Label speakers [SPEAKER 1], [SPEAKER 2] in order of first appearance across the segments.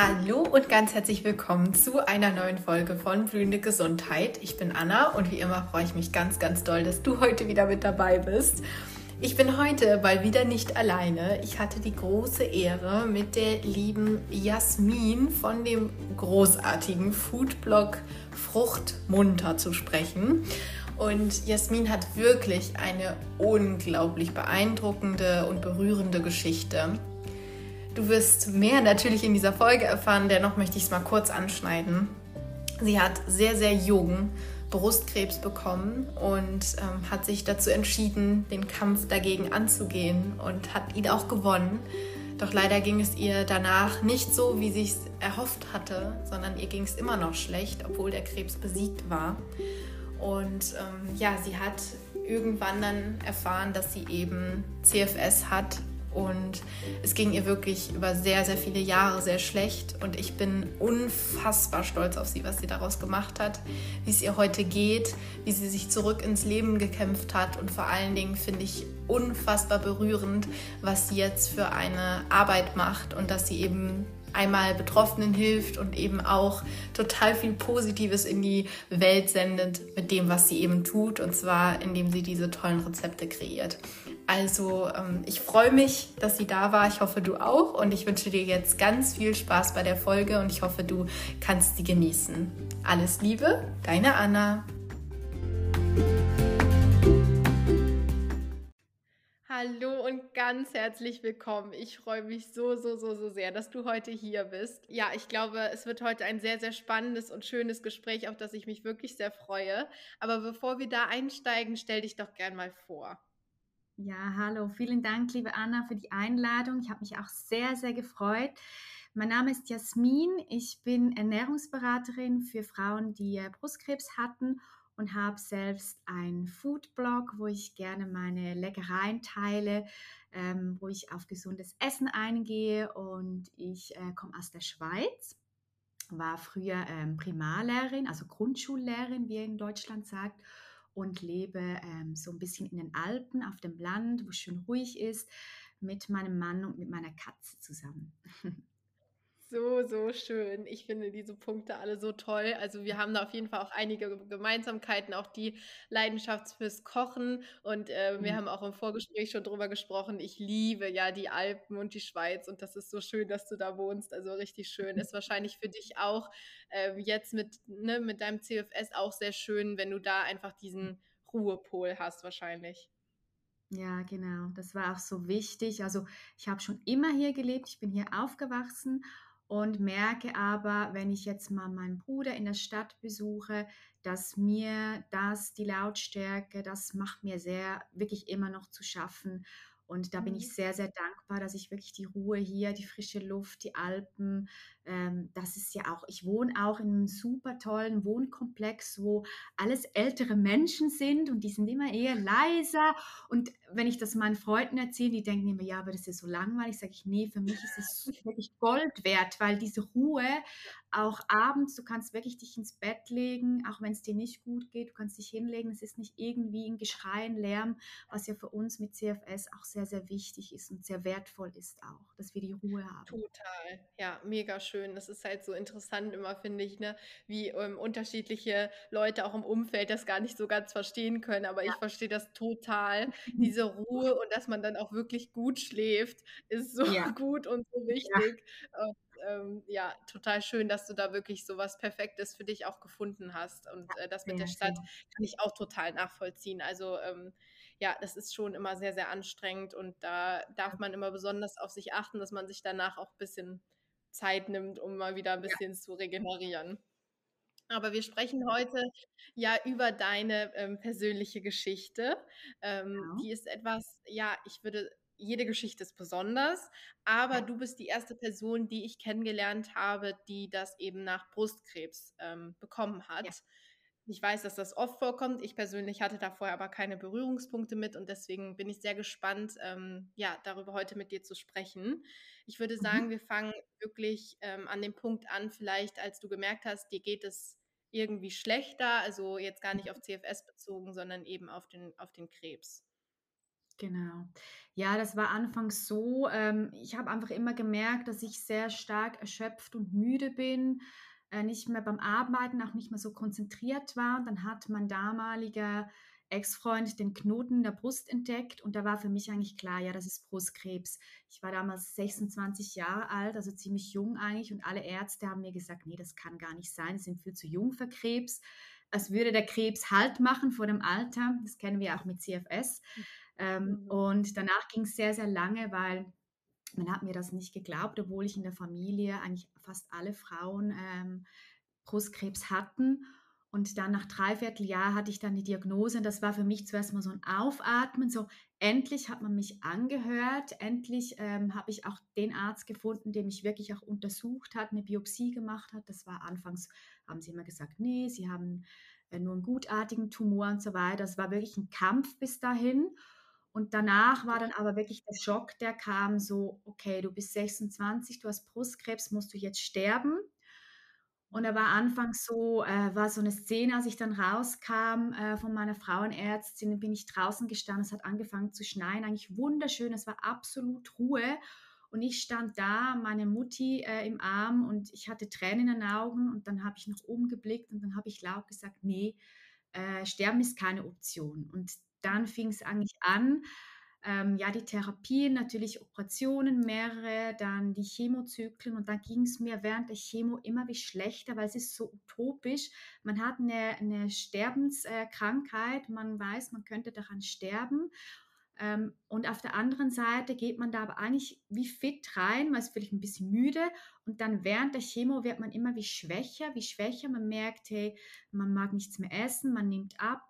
[SPEAKER 1] Hallo und ganz herzlich willkommen zu einer neuen Folge von Blühende Gesundheit. Ich bin Anna und wie immer freue ich mich ganz, ganz doll, dass du heute wieder mit dabei bist. Ich bin heute mal wieder nicht alleine. Ich hatte die große Ehre, mit der lieben Jasmin von dem großartigen Foodblog Frucht munter zu sprechen. Und Jasmin hat wirklich eine unglaublich beeindruckende und berührende Geschichte. Du wirst mehr natürlich in dieser Folge erfahren, dennoch möchte ich es mal kurz anschneiden. Sie hat sehr, sehr jung Brustkrebs bekommen und ähm, hat sich dazu entschieden, den Kampf dagegen anzugehen und hat ihn auch gewonnen. Doch leider ging es ihr danach nicht so, wie sie es erhofft hatte, sondern ihr ging es immer noch schlecht, obwohl der Krebs besiegt war. Und ähm, ja, sie hat irgendwann dann erfahren, dass sie eben CFS hat und es ging ihr wirklich über sehr, sehr viele Jahre sehr schlecht. Und ich bin unfassbar stolz auf sie, was sie daraus gemacht hat, wie es ihr heute geht, wie sie sich zurück ins Leben gekämpft hat. Und vor allen Dingen finde ich unfassbar berührend, was sie jetzt für eine Arbeit macht und dass sie eben einmal Betroffenen hilft und eben auch total viel Positives in die Welt sendet mit dem, was sie eben tut, und zwar indem sie diese tollen Rezepte kreiert. Also ähm, ich freue mich, dass sie da war. Ich hoffe, du auch. Und ich wünsche dir jetzt ganz viel Spaß bei der Folge und ich hoffe, du kannst sie genießen. Alles Liebe, deine Anna. Hallo und ganz herzlich willkommen. Ich freue mich so, so, so, so sehr, dass du heute hier bist. Ja, ich glaube, es wird heute ein sehr, sehr spannendes und schönes Gespräch, auf das ich mich wirklich sehr freue. Aber bevor wir da einsteigen, stell dich doch gern mal vor.
[SPEAKER 2] Ja, hallo. Vielen Dank, liebe Anna, für die Einladung. Ich habe mich auch sehr, sehr gefreut. Mein Name ist Jasmin. Ich bin Ernährungsberaterin für Frauen, die Brustkrebs hatten und habe selbst einen Foodblog, wo ich gerne meine Leckereien teile, ähm, wo ich auf gesundes Essen eingehe. Und ich äh, komme aus der Schweiz, war früher ähm, Primarlehrerin, also Grundschullehrerin, wie ihr in Deutschland sagt und lebe ähm, so ein bisschen in den Alpen auf dem Land, wo es schön ruhig ist, mit meinem Mann und mit meiner Katze zusammen.
[SPEAKER 1] So, so schön. Ich finde diese Punkte alle so toll. Also wir haben da auf jeden Fall auch einige Gemeinsamkeiten, auch die Leidenschaft fürs Kochen. Und äh, wir mhm. haben auch im Vorgespräch schon drüber gesprochen. Ich liebe ja die Alpen und die Schweiz und das ist so schön, dass du da wohnst. Also richtig schön. Ist wahrscheinlich für dich auch äh, jetzt mit, ne, mit deinem CFS auch sehr schön, wenn du da einfach diesen Ruhepol hast wahrscheinlich.
[SPEAKER 2] Ja, genau. Das war auch so wichtig. Also ich habe schon immer hier gelebt. Ich bin hier aufgewachsen und merke aber, wenn ich jetzt mal meinen Bruder in der Stadt besuche, dass mir das, die Lautstärke, das macht mir sehr, wirklich immer noch zu schaffen. Und da bin ich mhm. sehr, sehr dankbar, dass ich wirklich die Ruhe hier, die frische Luft, die Alpen, ähm, das ist ja auch, ich wohne auch in einem super tollen Wohnkomplex, wo alles ältere Menschen sind und die sind immer eher leiser. Und wenn ich das meinen Freunden erzähle, die denken immer, ja, aber das ist so langweilig, sage ich, nee, für mich ist es wirklich Gold wert, weil diese Ruhe auch abends, du kannst wirklich dich ins Bett legen, auch wenn es dir nicht gut geht, du kannst dich hinlegen, es ist nicht irgendwie ein Geschrei, ein Lärm, was ja für uns mit CFS auch sehr, sehr wichtig ist und sehr wertvoll ist auch, dass wir die Ruhe haben.
[SPEAKER 1] Total, ja, mega schön. Das ist halt so interessant immer, finde ich, ne? wie ähm, unterschiedliche Leute auch im Umfeld das gar nicht so ganz verstehen können, aber ja. ich verstehe das total. Diese Ruhe und dass man dann auch wirklich gut schläft, ist so ja. gut und so wichtig. Ja. Und, ähm, ja, total schön, dass du da wirklich so was Perfektes für dich auch gefunden hast. Und äh, das mit der Stadt kann ich auch total nachvollziehen. Also ähm, ja, das ist schon immer sehr, sehr anstrengend und da darf man immer besonders auf sich achten, dass man sich danach auch ein bisschen Zeit nimmt, um mal wieder ein bisschen ja. zu regenerieren. Aber wir sprechen heute ja über deine ähm, persönliche Geschichte. Ähm, ja. Die ist etwas, ja, ich würde jede Geschichte ist besonders, aber ja. du bist die erste Person, die ich kennengelernt habe, die das eben nach Brustkrebs ähm, bekommen hat. Ich weiß, dass das oft vorkommt. Ich persönlich hatte da vorher aber keine Berührungspunkte mit und deswegen bin ich sehr gespannt, ähm, ja, darüber heute mit dir zu sprechen. Ich würde sagen, mhm. wir fangen wirklich ähm, an dem Punkt an, vielleicht als du gemerkt hast, dir geht es irgendwie schlechter, also jetzt gar nicht auf CFS bezogen, sondern eben auf den, auf den Krebs.
[SPEAKER 2] Genau. Ja, das war anfangs so. Ähm, ich habe einfach immer gemerkt, dass ich sehr stark erschöpft und müde bin, äh, nicht mehr beim Arbeiten, auch nicht mehr so konzentriert war. Und dann hat mein damaliger Ex-Freund den Knoten in der Brust entdeckt und da war für mich eigentlich klar, ja, das ist Brustkrebs. Ich war damals 26 Jahre alt, also ziemlich jung eigentlich und alle Ärzte haben mir gesagt, nee, das kann gar nicht sein, sie sind viel zu jung für Krebs. Als würde der Krebs Halt machen vor dem Alter. Das kennen wir auch mit CFS. Ähm, mhm. Und danach ging es sehr, sehr lange, weil man hat mir das nicht geglaubt, obwohl ich in der Familie eigentlich fast alle Frauen ähm, Brustkrebs hatten. Und dann nach dreiviertel Jahr hatte ich dann die Diagnose und das war für mich zuerst mal so ein Aufatmen, so endlich hat man mich angehört, endlich ähm, habe ich auch den Arzt gefunden, der mich wirklich auch untersucht hat, eine Biopsie gemacht hat. Das war anfangs, haben sie immer gesagt, nee, sie haben äh, nur einen gutartigen Tumor und so weiter. Das war wirklich ein Kampf bis dahin. Und danach war dann aber wirklich der Schock, der kam so, okay, du bist 26, du hast Brustkrebs, musst du jetzt sterben? Und er war anfangs so, äh, war so eine Szene, als ich dann rauskam äh, von meiner Frauenärztin, bin ich draußen gestanden, es hat angefangen zu schneien, eigentlich wunderschön, es war absolut Ruhe. Und ich stand da, meine Mutti äh, im Arm und ich hatte Tränen in den Augen und dann habe ich nach oben geblickt und dann habe ich laut gesagt, nee, äh, sterben ist keine Option. Und dann fing es eigentlich an, ähm, ja, die Therapien, natürlich Operationen, mehrere, dann die Chemozyklen und dann ging es mir während der Chemo immer wie schlechter, weil es ist so utopisch. Man hat eine, eine Sterbenskrankheit, man weiß, man könnte daran sterben. Ähm, und auf der anderen Seite geht man da aber eigentlich wie fit rein, man ist vielleicht ein bisschen müde und dann während der Chemo wird man immer wie schwächer, wie schwächer. Man merkt, hey, man mag nichts mehr essen, man nimmt ab.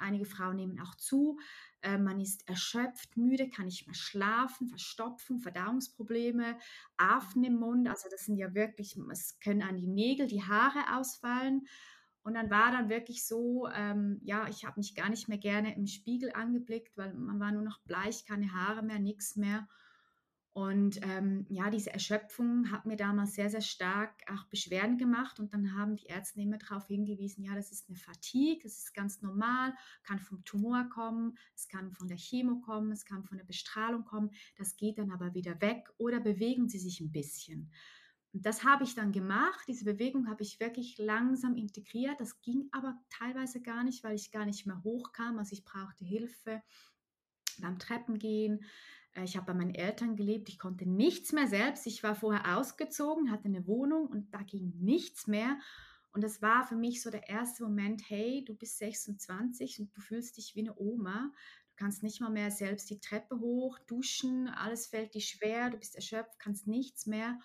[SPEAKER 2] Einige Frauen nehmen auch zu. Äh, man ist erschöpft, müde, kann nicht mehr schlafen, Verstopfen, Verdauungsprobleme, Affen im Mund. Also das sind ja wirklich, es können an die Nägel, die Haare ausfallen. Und dann war dann wirklich so, ähm, ja, ich habe mich gar nicht mehr gerne im Spiegel angeblickt, weil man war nur noch bleich, keine Haare mehr, nichts mehr. Und ähm, ja, diese Erschöpfung hat mir damals sehr, sehr stark auch Beschwerden gemacht. Und dann haben die Ärzte immer darauf hingewiesen, ja, das ist eine Fatigue, das ist ganz normal, kann vom Tumor kommen, es kann von der Chemo kommen, es kann von der Bestrahlung kommen, das geht dann aber wieder weg oder bewegen Sie sich ein bisschen. Und das habe ich dann gemacht. Diese Bewegung habe ich wirklich langsam integriert. Das ging aber teilweise gar nicht, weil ich gar nicht mehr hochkam. Also ich brauchte Hilfe beim Treppengehen. Äh, ich habe bei meinen Eltern gelebt, ich konnte nichts mehr selbst. Ich war vorher ausgezogen, hatte eine Wohnung und da ging nichts mehr. Und das war für mich so der erste Moment, hey, du bist 26 und du fühlst dich wie eine Oma. Du kannst nicht mal mehr selbst die Treppe hoch, duschen, alles fällt dir schwer, du bist erschöpft, kannst nichts mehr.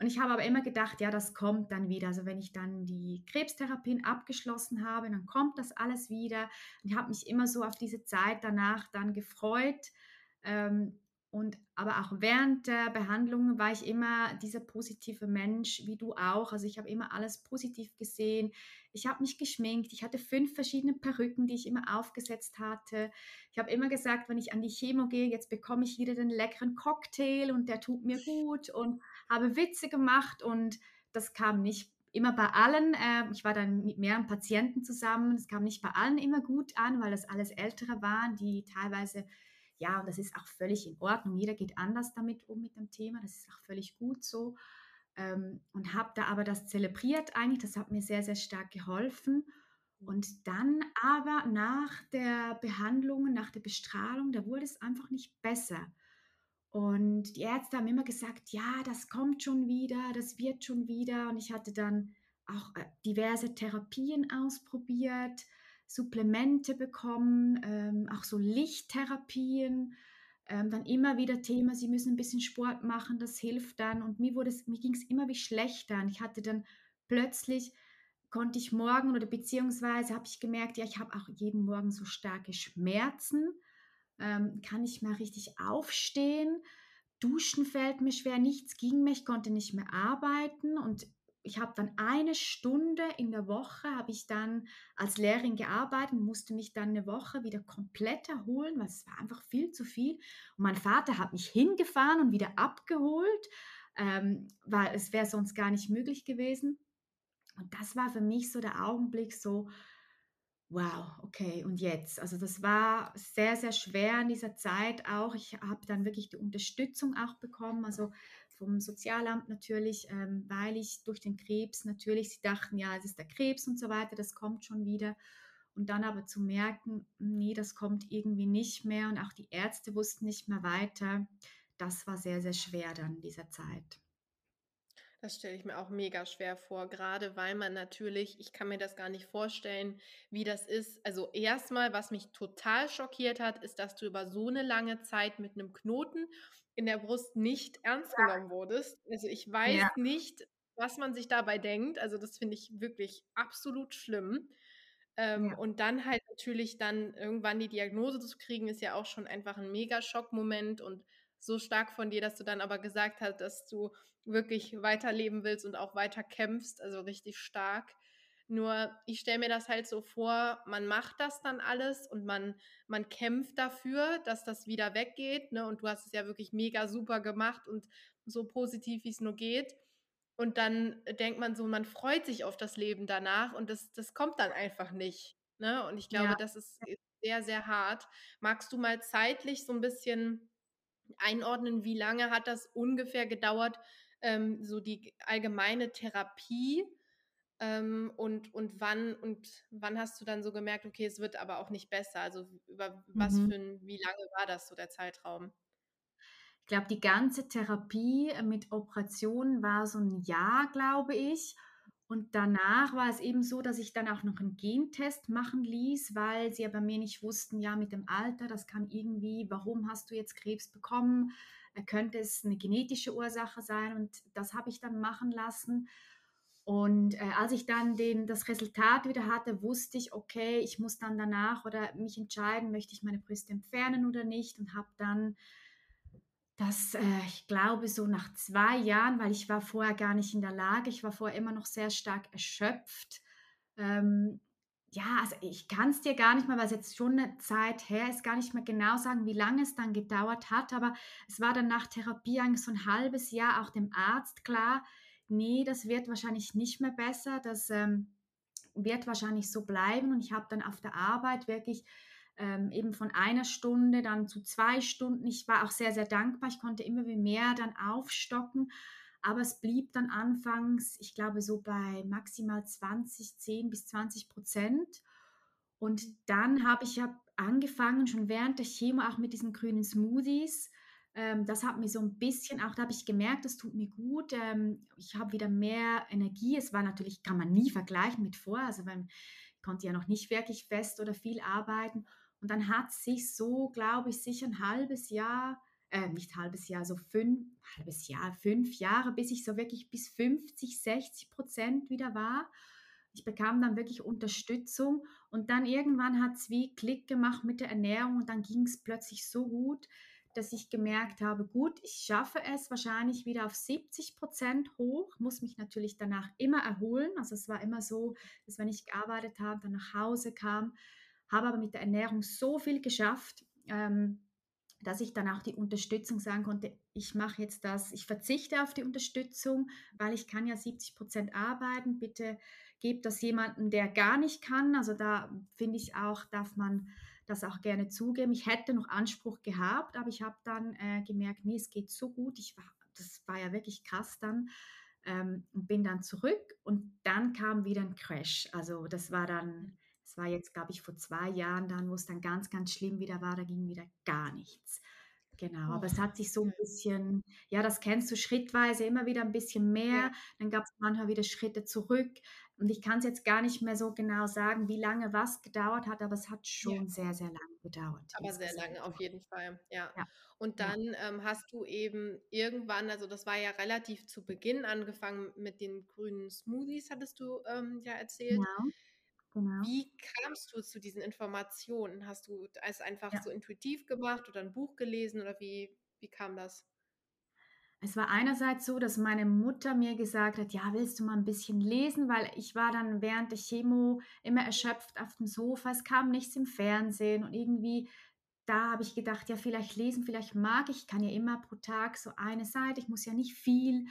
[SPEAKER 2] Und ich habe aber immer gedacht, ja, das kommt dann wieder. Also wenn ich dann die Krebstherapien abgeschlossen habe, dann kommt das alles wieder. Und ich habe mich immer so auf diese Zeit danach dann gefreut, ähm, und aber auch während der Behandlung war ich immer dieser positive Mensch, wie du auch. Also ich habe immer alles positiv gesehen. Ich habe mich geschminkt. Ich hatte fünf verschiedene Perücken, die ich immer aufgesetzt hatte. Ich habe immer gesagt, wenn ich an die Chemo gehe, jetzt bekomme ich wieder den leckeren Cocktail und der tut mir gut und habe Witze gemacht und das kam nicht immer bei allen, äh, ich war dann mit mehreren Patienten zusammen, es kam nicht bei allen immer gut an, weil das alles Ältere waren, die teilweise ja, und das ist auch völlig in Ordnung. Jeder geht anders damit um mit dem Thema. Das ist auch völlig gut so. Ähm, und habe da aber das zelebriert eigentlich. Das hat mir sehr, sehr stark geholfen. Und dann aber nach der Behandlung, nach der Bestrahlung, da wurde es einfach nicht besser. Und die Ärzte haben immer gesagt, ja, das kommt schon wieder, das wird schon wieder. Und ich hatte dann auch äh, diverse Therapien ausprobiert Supplemente bekommen, ähm, auch so Lichttherapien. Ähm, dann immer wieder Thema, sie müssen ein bisschen Sport machen, das hilft dann. Und mir, mir ging es immer wie schlechter. Und ich hatte dann plötzlich, konnte ich morgen oder beziehungsweise habe ich gemerkt, ja, ich habe auch jeden Morgen so starke Schmerzen. Ähm, kann ich mal richtig aufstehen? Duschen fällt mir schwer, nichts ging mir, ich konnte nicht mehr arbeiten und ich habe dann eine Stunde in der Woche, habe ich dann als Lehrerin gearbeitet, musste mich dann eine Woche wieder komplett erholen, weil es war einfach viel zu viel. Und mein Vater hat mich hingefahren und wieder abgeholt, ähm, weil es wäre sonst gar nicht möglich gewesen. Und das war für mich so der Augenblick so, wow, okay, und jetzt? Also das war sehr, sehr schwer in dieser Zeit auch. Ich habe dann wirklich die Unterstützung auch bekommen, also vom Sozialamt natürlich, ähm, weil ich durch den Krebs natürlich, sie dachten, ja, es ist der Krebs und so weiter, das kommt schon wieder. Und dann aber zu merken, nee, das kommt irgendwie nicht mehr und auch die Ärzte wussten nicht mehr weiter, das war sehr, sehr schwer dann in dieser Zeit.
[SPEAKER 1] Das stelle ich mir auch mega schwer vor, gerade weil man natürlich, ich kann mir das gar nicht vorstellen, wie das ist. Also erstmal, was mich total schockiert hat, ist, dass du über so eine lange Zeit mit einem Knoten in der Brust nicht ernst ja. genommen wurdest. Also ich weiß ja. nicht, was man sich dabei denkt. Also das finde ich wirklich absolut schlimm. Ähm, ja. Und dann halt natürlich dann irgendwann die Diagnose zu kriegen, ist ja auch schon einfach ein mega Schockmoment und so stark von dir, dass du dann aber gesagt hast, dass du wirklich weiterleben willst und auch weiter kämpfst, also richtig stark. Nur ich stelle mir das halt so vor, man macht das dann alles und man, man kämpft dafür, dass das wieder weggeht. Ne? Und du hast es ja wirklich mega super gemacht und so positiv, wie es nur geht. Und dann denkt man so, man freut sich auf das Leben danach und das, das kommt dann einfach nicht. Ne? Und ich glaube, ja. das ist sehr, sehr hart. Magst du mal zeitlich so ein bisschen einordnen, wie lange hat das ungefähr gedauert, ähm, so die allgemeine Therapie ähm, und, und wann und wann hast du dann so gemerkt, okay, es wird aber auch nicht besser? Also über was mhm. für ein, wie lange war das so der Zeitraum?
[SPEAKER 2] Ich glaube, die ganze Therapie mit Operationen war so ein Jahr, glaube ich. Und danach war es eben so, dass ich dann auch noch einen Gentest machen ließ, weil sie aber mir nicht wussten, ja, mit dem Alter, das kann irgendwie, warum hast du jetzt Krebs bekommen? Äh, könnte es eine genetische Ursache sein? Und das habe ich dann machen lassen. Und äh, als ich dann den, das Resultat wieder hatte, wusste ich, okay, ich muss dann danach oder mich entscheiden, möchte ich meine Brüste entfernen oder nicht und habe dann dass äh, ich glaube, so nach zwei Jahren, weil ich war vorher gar nicht in der Lage, ich war vorher immer noch sehr stark erschöpft. Ähm, ja, also ich kann es dir gar nicht mehr, weil es jetzt schon eine Zeit her ist, gar nicht mehr genau sagen, wie lange es dann gedauert hat, aber es war dann nach Therapie eigentlich so ein halbes Jahr auch dem Arzt klar, nee, das wird wahrscheinlich nicht mehr besser, das ähm, wird wahrscheinlich so bleiben und ich habe dann auf der Arbeit wirklich ähm, eben von einer Stunde dann zu zwei Stunden. Ich war auch sehr, sehr dankbar. Ich konnte immer mehr dann aufstocken. Aber es blieb dann anfangs, ich glaube, so bei maximal 20, 10 bis 20 Prozent. Und dann habe ich hab angefangen, schon während der Chemo, auch mit diesen grünen Smoothies. Ähm, das hat mir so ein bisschen, auch da habe ich gemerkt, das tut mir gut. Ähm, ich habe wieder mehr Energie. Es war natürlich, kann man nie vergleichen mit vorher, also ich konnte ja noch nicht wirklich fest oder viel arbeiten. Und dann hat sich so, glaube ich, sicher ein halbes Jahr, äh, nicht halbes Jahr, so fünf, halbes Jahr, fünf Jahre, bis ich so wirklich bis 50, 60 Prozent wieder war. Ich bekam dann wirklich Unterstützung und dann irgendwann hat es wie Klick gemacht mit der Ernährung und dann ging es plötzlich so gut, dass ich gemerkt habe, gut, ich schaffe es wahrscheinlich wieder auf 70 Prozent hoch, muss mich natürlich danach immer erholen. Also es war immer so, dass wenn ich gearbeitet habe, dann nach Hause kam, habe aber mit der Ernährung so viel geschafft, ähm, dass ich dann auch die Unterstützung sagen konnte, ich mache jetzt das, ich verzichte auf die Unterstützung, weil ich kann ja 70 Prozent arbeiten. Bitte gebt das jemandem, der gar nicht kann. Also da finde ich auch, darf man das auch gerne zugeben. Ich hätte noch Anspruch gehabt, aber ich habe dann äh, gemerkt, nee, es geht so gut. Ich war, das war ja wirklich krass dann ähm, und bin dann zurück und dann kam wieder ein Crash. Also das war dann das war jetzt, glaube ich, vor zwei Jahren dann, wo es dann ganz, ganz schlimm wieder war, da ging wieder gar nichts. Genau, aber es hat sich so ein bisschen, ja, das kennst du schrittweise immer wieder ein bisschen mehr. Ja. Dann gab es manchmal wieder Schritte zurück. Und ich kann es jetzt gar nicht mehr so genau sagen, wie lange was gedauert hat, aber es hat schon ja. sehr, sehr lange gedauert.
[SPEAKER 1] Aber sehr lange, auf jeden Fall, ja. ja. Und dann ähm, hast du eben irgendwann, also das war ja relativ zu Beginn angefangen mit den grünen Smoothies, hattest du ähm, ja erzählt. Genau. Genau. Wie kamst du zu diesen Informationen? Hast du es einfach ja. so intuitiv gemacht oder ein Buch gelesen oder wie, wie kam das?
[SPEAKER 2] Es war einerseits so, dass meine Mutter mir gesagt hat, ja, willst du mal ein bisschen lesen, weil ich war dann während der Chemo immer erschöpft auf dem Sofa, es kam nichts im Fernsehen und irgendwie da habe ich gedacht, ja, vielleicht lesen, vielleicht mag ich, ich kann ja immer pro Tag so eine Seite, ich muss ja nicht viel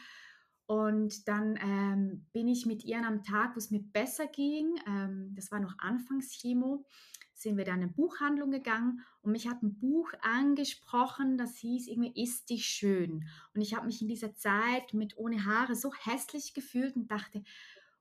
[SPEAKER 2] Und dann ähm, bin ich mit ihr einem Tag, wo es mir besser ging, ähm, das war noch Anfangschemo, sind wir dann in eine Buchhandlung gegangen und mich hat ein Buch angesprochen, das hieß irgendwie Ist dich schön. Und ich habe mich in dieser Zeit mit ohne Haare so hässlich gefühlt und dachte,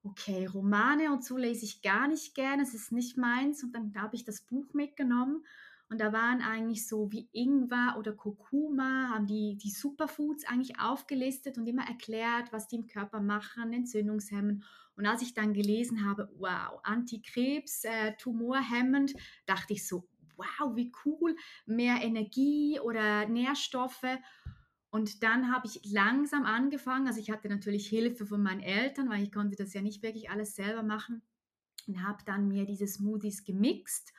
[SPEAKER 2] okay, Romane und so lese ich gar nicht gerne, es ist nicht meins. Und dann habe ich das Buch mitgenommen und da waren eigentlich so wie Ingwer oder Kurkuma, haben die, die Superfoods eigentlich aufgelistet und immer erklärt, was die im Körper machen, Entzündungshemmen. Und als ich dann gelesen habe, wow, Antikrebs, äh, Tumorhemmend, dachte ich so, wow, wie cool, mehr Energie oder Nährstoffe. Und dann habe ich langsam angefangen, also ich hatte natürlich Hilfe von meinen Eltern, weil ich konnte das ja nicht wirklich alles selber machen und habe dann mir diese Smoothies gemixt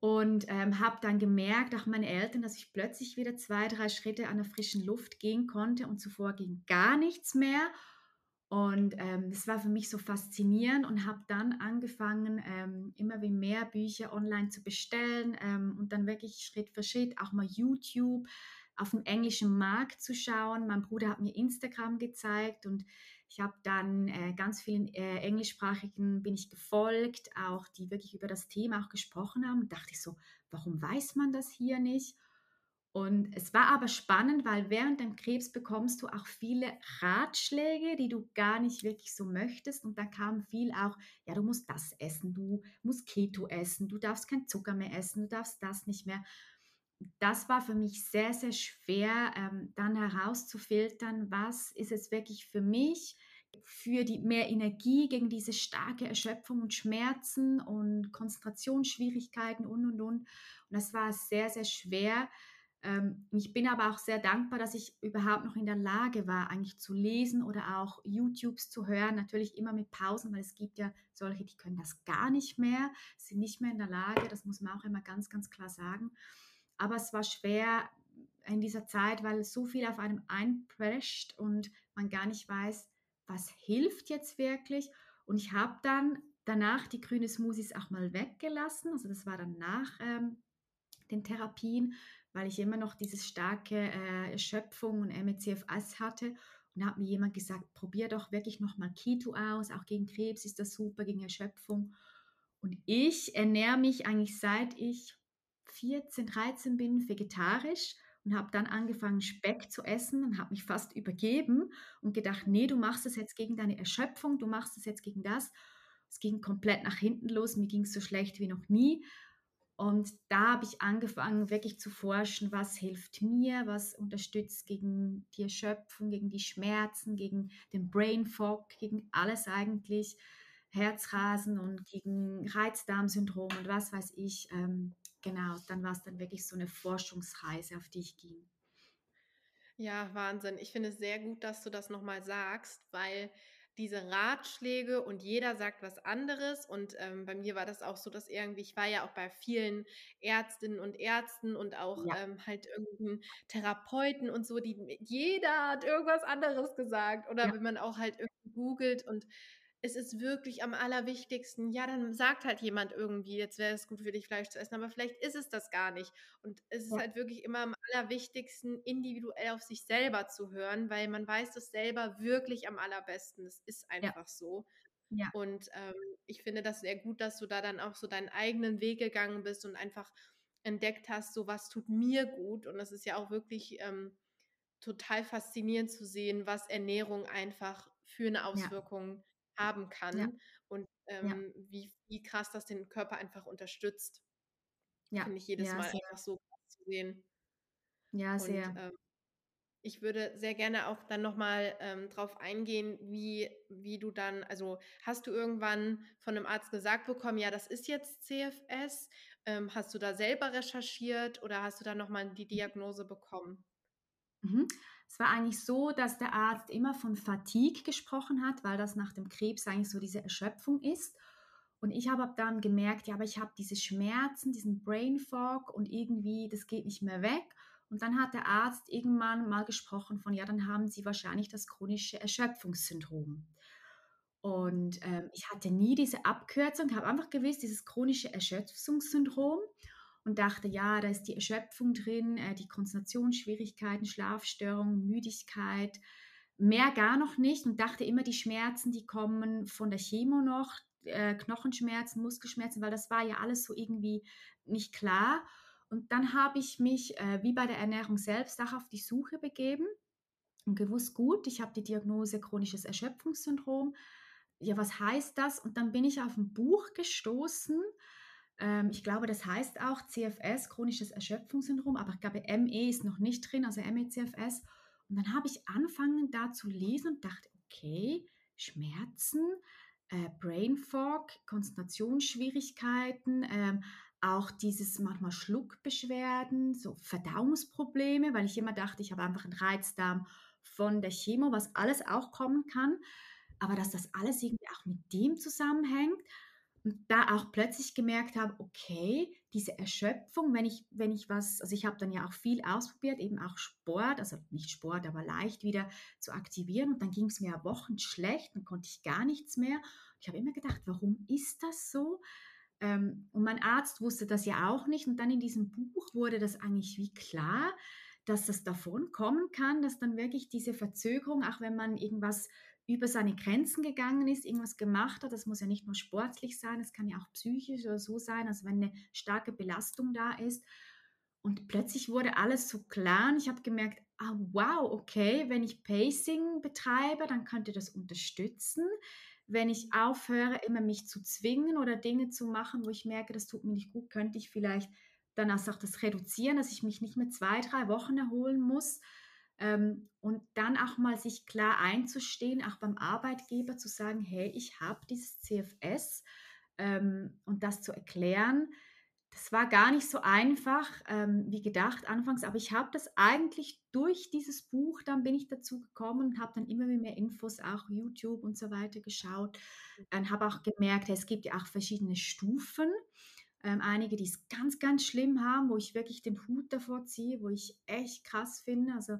[SPEAKER 2] und ähm, habe dann gemerkt, auch meine Eltern, dass ich plötzlich wieder zwei, drei Schritte an der frischen Luft gehen konnte und zuvor ging gar nichts mehr. Und ähm, es war für mich so faszinierend und habe dann angefangen, ähm, immer wie mehr Bücher online zu bestellen ähm, und dann wirklich Schritt für Schritt auch mal YouTube auf dem englischen Markt zu schauen. Mein Bruder hat mir Instagram gezeigt und ich habe dann äh, ganz vielen äh, englischsprachigen bin ich gefolgt, auch die wirklich über das Thema auch gesprochen haben. Und dachte ich so, warum weiß man das hier nicht? Und es war aber spannend, weil während dem Krebs bekommst du auch viele Ratschläge, die du gar nicht wirklich so möchtest. Und da kam viel auch, ja, du musst das essen, du musst Keto essen, du darfst kein Zucker mehr essen, du darfst das nicht mehr. Das war für mich sehr, sehr schwer, ähm, dann herauszufiltern, was ist es wirklich für mich, für die mehr Energie gegen diese starke Erschöpfung und Schmerzen und Konzentrationsschwierigkeiten und und und. Und das war sehr, sehr schwer. Ähm, ich bin aber auch sehr dankbar, dass ich überhaupt noch in der Lage war, eigentlich zu lesen oder auch YouTubes zu hören. Natürlich immer mit Pausen, weil es gibt ja solche, die können das gar nicht mehr, sind nicht mehr in der Lage. Das muss man auch immer ganz, ganz klar sagen. Aber es war schwer in dieser Zeit, weil so viel auf einem einprescht und man gar nicht weiß, was hilft jetzt wirklich? Und ich habe dann danach die grüne Smoothies auch mal weggelassen. Also das war dann nach ähm, den Therapien, weil ich immer noch diese starke äh, Erschöpfung und MECFS hatte. Und hat mir jemand gesagt, probier doch wirklich nochmal Keto aus. Auch gegen Krebs ist das super, gegen Erschöpfung. Und ich ernähre mich eigentlich seit ich 14, 13 bin vegetarisch und habe dann angefangen, Speck zu essen und habe mich fast übergeben und gedacht, nee, du machst es jetzt gegen deine Erschöpfung, du machst es jetzt gegen das. Es ging komplett nach hinten los, mir ging es so schlecht wie noch nie. Und da habe ich angefangen, wirklich zu forschen, was hilft mir, was unterstützt gegen die Erschöpfung, gegen die Schmerzen, gegen den Brain Fog, gegen alles eigentlich, Herzrasen und gegen Reizdarmsyndrom und was weiß ich. Ähm, genau, dann war es dann wirklich so eine Forschungsreise, auf die ich ging.
[SPEAKER 1] Ja, Wahnsinn. Ich finde es sehr gut, dass du das nochmal sagst, weil diese Ratschläge und jeder sagt was anderes. Und ähm, bei mir war das auch so, dass irgendwie, ich war ja auch bei vielen Ärztinnen und Ärzten und auch ja. ähm, halt irgendeinen Therapeuten und so, die jeder hat irgendwas anderes gesagt. Oder ja. wenn man auch halt irgendwie googelt und es ist wirklich am allerwichtigsten, ja, dann sagt halt jemand irgendwie, jetzt wäre es gut für dich, Fleisch zu essen, aber vielleicht ist es das gar nicht. Und es ist ja. halt wirklich immer am allerwichtigsten, individuell auf sich selber zu hören, weil man weiß das selber wirklich am allerbesten. Es ist einfach ja. so. Ja. Und ähm, ich finde das sehr gut, dass du da dann auch so deinen eigenen Weg gegangen bist und einfach entdeckt hast, so was tut mir gut. Und das ist ja auch wirklich ähm, total faszinierend zu sehen, was Ernährung einfach für eine Auswirkung ja haben kann ja. und ähm, ja. wie, wie krass das den Körper einfach unterstützt. Ja. Finde ich jedes ja, Mal sehr. einfach so zu sehen.
[SPEAKER 2] Ja, und, sehr.
[SPEAKER 1] Ähm, ich würde sehr gerne auch dann nochmal ähm, drauf eingehen, wie, wie du dann, also hast du irgendwann von einem Arzt gesagt bekommen, ja, das ist jetzt CFS? Ähm, hast du da selber recherchiert oder hast du da nochmal die Diagnose bekommen?
[SPEAKER 2] Mhm. Es war eigentlich so, dass der Arzt immer von Fatigue gesprochen hat, weil das nach dem Krebs eigentlich so diese Erschöpfung ist. Und ich habe dann gemerkt, ja, aber ich habe diese Schmerzen, diesen Brain Fog und irgendwie, das geht nicht mehr weg. Und dann hat der Arzt irgendwann mal gesprochen von, ja, dann haben Sie wahrscheinlich das chronische Erschöpfungssyndrom. Und ähm, ich hatte nie diese Abkürzung, habe einfach gewusst, dieses chronische Erschöpfungssyndrom und dachte, ja, da ist die Erschöpfung drin, äh, die Konzentrationsschwierigkeiten, Schlafstörungen, Müdigkeit, mehr gar noch nicht und dachte immer, die Schmerzen, die kommen von der Chemo noch, äh, Knochenschmerzen, Muskelschmerzen, weil das war ja alles so irgendwie nicht klar. Und dann habe ich mich, äh, wie bei der Ernährung selbst, auch auf die Suche begeben und gewusst, gut, ich habe die Diagnose chronisches Erschöpfungssyndrom. Ja, was heißt das? Und dann bin ich auf ein Buch gestoßen. Ähm, ich glaube, das heißt auch CFS, chronisches Erschöpfungssyndrom, aber ich glaube, ME ist noch nicht drin, also ME-CFS. Und dann habe ich angefangen, da zu lesen und dachte, okay, Schmerzen, äh, Brain Fog, Konzentrationsschwierigkeiten, ähm, auch dieses manchmal Schluckbeschwerden, so Verdauungsprobleme, weil ich immer dachte, ich habe einfach einen Reizdarm von der Chemo, was alles auch kommen kann, aber dass das alles irgendwie auch mit dem zusammenhängt und da auch plötzlich gemerkt habe, okay, diese Erschöpfung, wenn ich, wenn ich was, also ich habe dann ja auch viel ausprobiert, eben auch Sport, also nicht Sport, aber leicht wieder zu aktivieren und dann ging es mir ja Wochen schlecht, dann konnte ich gar nichts mehr. Ich habe immer gedacht, warum ist das so? Ähm, und mein Arzt wusste das ja auch nicht und dann in diesem Buch wurde das eigentlich wie klar, dass das davon kommen kann, dass dann wirklich diese Verzögerung, auch wenn man irgendwas über seine Grenzen gegangen ist, irgendwas gemacht hat. Das muss ja nicht nur sportlich sein, es kann ja auch psychisch oder so sein, also wenn eine starke Belastung da ist. Und plötzlich wurde alles so klar und ich habe gemerkt, ah, wow, okay, wenn ich Pacing betreibe, dann könnte das unterstützen. Wenn ich aufhöre, immer mich zu zwingen oder Dinge zu machen, wo ich merke, das tut mir nicht gut, könnte ich vielleicht dann auch das reduzieren, dass ich mich nicht mehr zwei, drei Wochen erholen muss, ähm, und dann auch mal sich klar einzustehen, auch beim Arbeitgeber zu sagen, hey, ich habe dieses CFS ähm, und das zu erklären. Das war gar nicht so einfach ähm, wie gedacht anfangs, aber ich habe das eigentlich durch dieses Buch, dann bin ich dazu gekommen und habe dann immer mehr Infos, auch YouTube und so weiter geschaut und habe auch gemerkt, es gibt ja auch verschiedene Stufen ähm, einige, die es ganz, ganz schlimm haben, wo ich wirklich den Hut davor ziehe, wo ich echt krass finde, also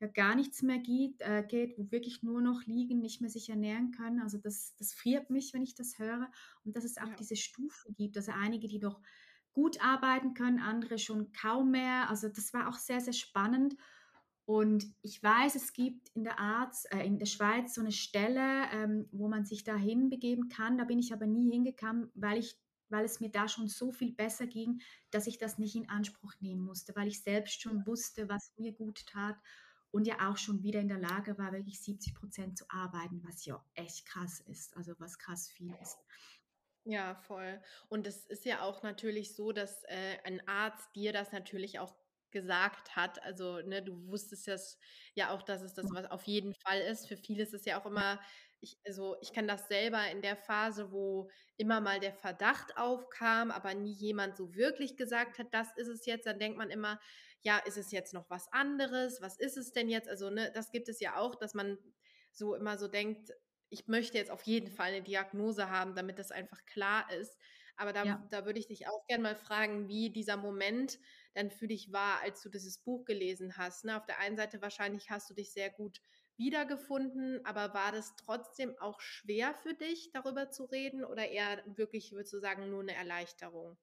[SPEAKER 2] ja gar nichts mehr geht, äh, geht, wo wirklich nur noch liegen, nicht mehr sich ernähren können. Also das, das friert mich, wenn ich das höre. Und dass es auch ja. diese Stufen gibt. Also einige, die noch gut arbeiten können, andere schon kaum mehr. Also das war auch sehr, sehr spannend. Und ich weiß, es gibt in der Arzt, äh, in der Schweiz so eine Stelle, ähm, wo man sich dahin begeben kann. Da bin ich aber nie hingekommen, weil ich weil es mir da schon so viel besser ging, dass ich das nicht in Anspruch nehmen musste, weil ich selbst schon wusste, was mir gut tat und ja auch schon wieder in der Lage war, wirklich 70 Prozent zu arbeiten, was ja echt krass ist, also was krass viel ist.
[SPEAKER 1] Ja, voll. Und es ist ja auch natürlich so, dass äh, ein Arzt dir das natürlich auch gesagt hat. Also, ne, du wusstest das ja auch, dass es das was auf jeden Fall ist. Für viele ist es ja auch immer ich, also ich kann das selber in der Phase, wo immer mal der Verdacht aufkam, aber nie jemand so wirklich gesagt hat, das ist es jetzt, dann denkt man immer, ja, ist es jetzt noch was anderes? Was ist es denn jetzt? Also, ne, das gibt es ja auch, dass man so immer so denkt, ich möchte jetzt auf jeden Fall eine Diagnose haben, damit das einfach klar ist. Aber da, ja. da würde ich dich auch gerne mal fragen, wie dieser Moment dann für dich war, als du dieses Buch gelesen hast. Ne? Auf der einen Seite wahrscheinlich hast du dich sehr gut wiedergefunden, aber war das trotzdem auch schwer für dich, darüber zu reden oder eher wirklich, würdest du sagen, nur eine Erleichterung?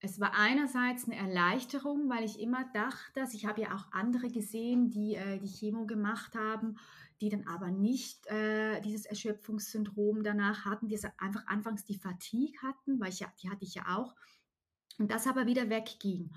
[SPEAKER 2] Es war einerseits eine Erleichterung, weil ich immer dachte, dass ich habe ja auch andere gesehen, die äh, die Chemo gemacht haben, die dann aber nicht äh, dieses Erschöpfungssyndrom danach hatten, die einfach anfangs die Fatigue hatten, weil ich ja, die hatte ich ja auch, und das aber wieder wegging.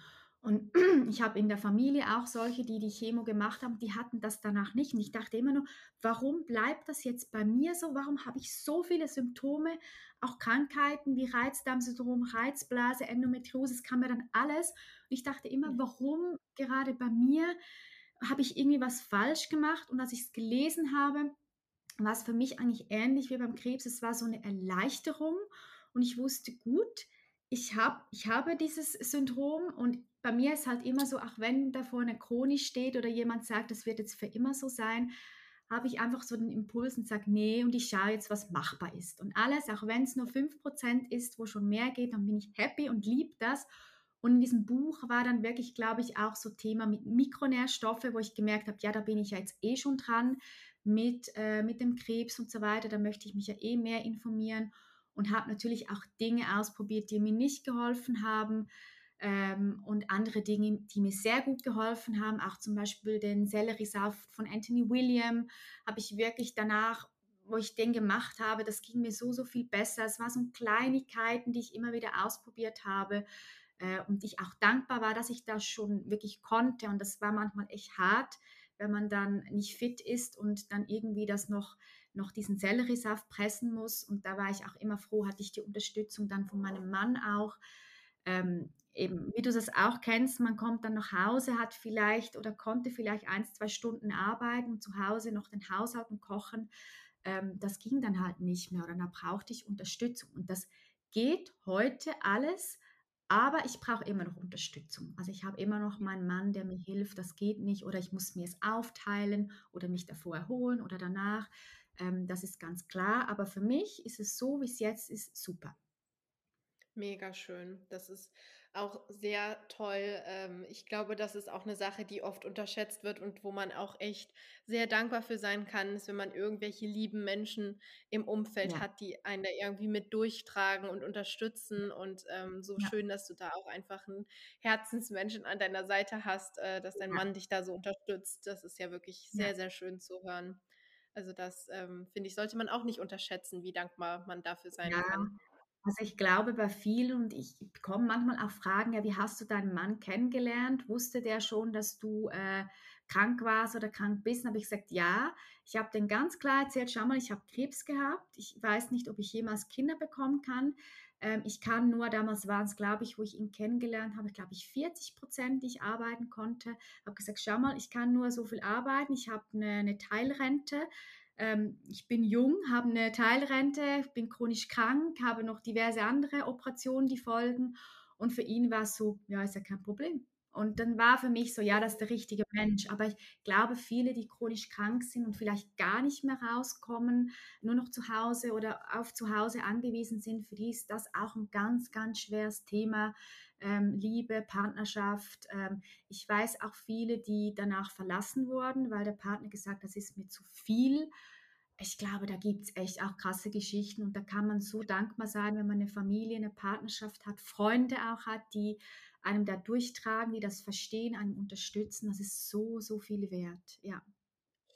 [SPEAKER 2] Und ich habe in der Familie auch solche, die die Chemo gemacht haben, die hatten das danach nicht. Und ich dachte immer nur, warum bleibt das jetzt bei mir so? Warum habe ich so viele Symptome, auch Krankheiten wie Reizdarmsyndrom, Reizblase, Endometriose, es kam mir dann alles. Und ich dachte immer, warum gerade bei mir habe ich irgendwie was falsch gemacht? Und als ich es gelesen habe, war es für mich eigentlich ähnlich wie beim Krebs. Es war so eine Erleichterung und ich wusste gut, ich, hab, ich habe dieses Syndrom und bei mir ist halt immer so, auch wenn da vorne chronisch steht oder jemand sagt, das wird jetzt für immer so sein, habe ich einfach so den Impuls und sage, nee, und ich schaue jetzt, was machbar ist. Und alles, auch wenn es nur 5% ist, wo schon mehr geht, dann bin ich happy und liebe das. Und in diesem Buch war dann wirklich, glaube ich, auch so Thema mit Mikronährstoffe, wo ich gemerkt habe, ja, da bin ich ja jetzt eh schon dran mit, äh, mit dem Krebs und so weiter. Da möchte ich mich ja eh mehr informieren und habe natürlich auch Dinge ausprobiert, die mir nicht geholfen haben Ähm, und andere Dinge, die mir sehr gut geholfen haben, auch zum Beispiel den Selleriesaft von Anthony William, habe ich wirklich danach wo ich den gemacht habe, das ging mir so, so viel besser. Es waren so Kleinigkeiten, die ich immer wieder ausprobiert habe äh, und ich auch dankbar war, dass ich das schon wirklich konnte. Und das war manchmal echt hart, wenn man dann nicht fit ist und dann irgendwie das noch, noch diesen Selleriesaft pressen muss. Und da war ich auch immer froh, hatte ich die Unterstützung dann von meinem Mann auch. Ähm, eben, wie du das auch kennst, man kommt dann nach Hause, hat vielleicht oder konnte vielleicht ein, zwei Stunden arbeiten und zu Hause noch den Haushalt und kochen. Ähm, das ging dann halt nicht mehr oder da brauchte ich Unterstützung. Und das geht heute alles aber ich brauche immer noch Unterstützung. Also ich habe immer noch meinen Mann, der mir hilft, das geht nicht oder ich muss mir es aufteilen oder mich davor erholen oder danach. Ähm, das ist ganz klar. Aber für mich ist es so, wie es jetzt ist, super.
[SPEAKER 1] Mega schön. Das ist auch sehr toll. Ähm, ich glaube, das ist auch eine Sache, die oft unterschätzt wird und wo man auch echt sehr dankbar für sein kann, ist, wenn man irgendwelche lieben Menschen im Umfeld
[SPEAKER 2] Ja,
[SPEAKER 1] hat, die einen da irgendwie mit durchtragen und unterstützen. Und ähm, so
[SPEAKER 2] ja,
[SPEAKER 1] schön, dass du da auch einfach einen Herzensmenschen an deiner Seite hast, äh, dass dein
[SPEAKER 2] ja,
[SPEAKER 1] Mann dich da so unterstützt. Das ist ja wirklich sehr, sehr schön zu hören. Also das, ähm, finde ich, sollte man auch nicht unterschätzen, wie dankbar man dafür sein
[SPEAKER 2] Ja,
[SPEAKER 1] kann.
[SPEAKER 2] Also ich glaube bei vielen und ich bekomme manchmal auch Fragen, ja, wie hast du deinen Mann kennengelernt? Wusste der schon, dass du äh, krank warst oder krank bist? Dann habe ich gesagt, ja. Ich habe den ganz klar erzählt, schau mal, ich habe Krebs gehabt. Ich weiß nicht, ob ich jemals Kinder bekommen kann. Ähm, ich kann nur, damals waren es, glaube ich, wo ich ihn kennengelernt habe, glaube ich, 40 Prozent, die ich arbeiten konnte. Habe gesagt, schau mal, ich kann nur so viel arbeiten. Ich habe eine, eine Teilrente ähm, ich bin jung, habe eine Teilrente, bin chronisch krank, habe noch diverse andere Operationen, die folgen. Und für ihn war es so, ja, ist ja kein Problem. Und dann war für mich so, ja, das ist der richtige Mensch. Aber ich glaube, viele, die chronisch krank sind und vielleicht gar nicht mehr rauskommen, nur noch zu Hause oder auf zu Hause angewiesen sind, für die ist das auch ein ganz, ganz schweres Thema. Ähm, Liebe, Partnerschaft. Ähm, ich weiß auch viele, die danach verlassen wurden, weil der Partner gesagt hat, das ist mir zu viel ich glaube, da gibt es echt auch krasse Geschichten und da kann man so dankbar sein, wenn man eine Familie, eine Partnerschaft hat, Freunde auch hat, die einem da durchtragen, die das verstehen, einem unterstützen. Das ist so, so viel wert. Ja,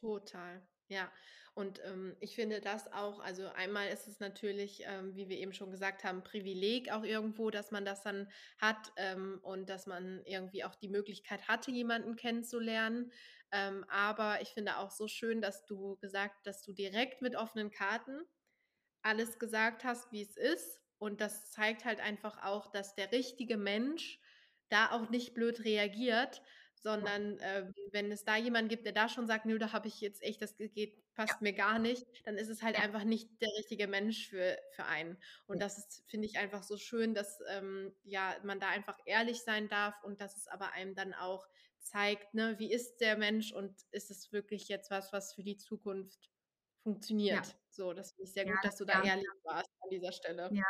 [SPEAKER 1] Total, ja. Und ähm, ich finde das auch, also einmal ist es natürlich, ähm, wie wir eben schon gesagt haben, Privileg auch irgendwo, dass man das dann hat ähm, und dass man irgendwie auch die Möglichkeit hatte, jemanden kennenzulernen. Ähm, aber ich finde auch so schön, dass du gesagt, dass du direkt mit offenen Karten alles gesagt hast, wie es ist. Und das zeigt halt einfach auch, dass der richtige Mensch da auch nicht blöd reagiert,
[SPEAKER 2] ja,
[SPEAKER 1] sondern ähm, wenn es da jemanden gibt, der da schon sagt, nö, da habe ich jetzt echt, das geht,
[SPEAKER 2] ja,
[SPEAKER 1] passt mir gar nicht, dann ist es halt
[SPEAKER 2] ja.
[SPEAKER 1] einfach nicht der richtige Mensch für, für einen. Und
[SPEAKER 2] ja.
[SPEAKER 1] das ist, finde ich, einfach so schön, dass ähm, ja, man da einfach ehrlich sein darf und dass es aber einem dann auch zeigt, ne, wie ist der Mensch und ist es wirklich jetzt was, was für die Zukunft
[SPEAKER 2] Ja,
[SPEAKER 1] funktioniert. So, das finde ich sehr
[SPEAKER 2] ja,
[SPEAKER 1] gut,
[SPEAKER 2] das
[SPEAKER 1] dass du da ehrlich warst an dieser Stelle.
[SPEAKER 2] Ja.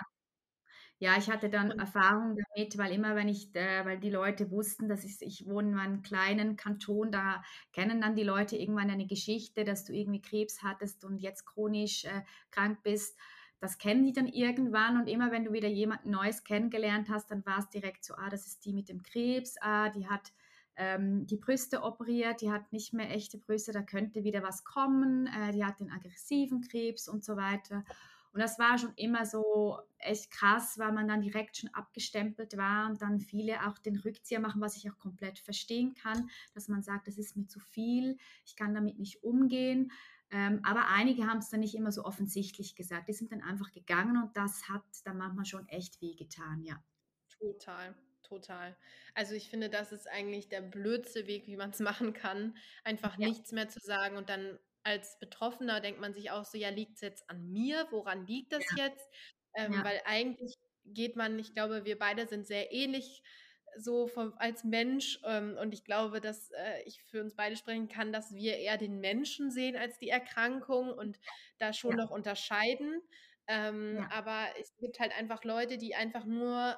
[SPEAKER 2] Ja, ich hatte dann Erfahrung damit, weil immer wenn ich, äh, weil die Leute wussten, dass ich, ich wohne in einem kleinen Kanton, da kennen dann die Leute irgendwann eine Geschichte, dass du irgendwie Krebs hattest und jetzt chronisch äh, krank bist. Das kennen die dann irgendwann und immer wenn du wieder jemand Neues kennengelernt hast, dann war es direkt so, ah, das ist die mit dem Krebs, ah, die hat ähm, die Brüste operiert, die hat nicht mehr echte Brüste, da könnte wieder was kommen, äh, die hat den aggressiven Krebs und so weiter. Und das war schon immer so echt krass, weil man dann direkt schon abgestempelt war und dann viele auch den Rückzieher machen, was ich auch komplett verstehen kann, dass man sagt, das ist mir zu viel, ich kann damit nicht umgehen. Ähm, aber einige haben es dann nicht immer so offensichtlich gesagt. Die sind dann einfach gegangen und das hat dann manchmal schon echt wehgetan, ja.
[SPEAKER 1] total, total. Also ich finde, das ist eigentlich der blödste Weg, wie man es machen kann, einfach
[SPEAKER 2] Ja,
[SPEAKER 1] nichts mehr zu sagen und dann als Betroffener denkt man sich auch so, ja, liegt es jetzt an mir? Woran liegt das
[SPEAKER 2] ja,
[SPEAKER 1] jetzt? Ähm,
[SPEAKER 2] ja,
[SPEAKER 1] weil eigentlich geht man, ich glaube, wir beide sind sehr ähnlich so vom, als Mensch ähm, und ich glaube, dass äh, ich für uns beide sprechen kann, dass wir eher den Menschen sehen als die Erkrankung und da schon
[SPEAKER 2] ja,
[SPEAKER 1] noch unterscheiden. Ähm, aber es gibt halt einfach Leute, die einfach nur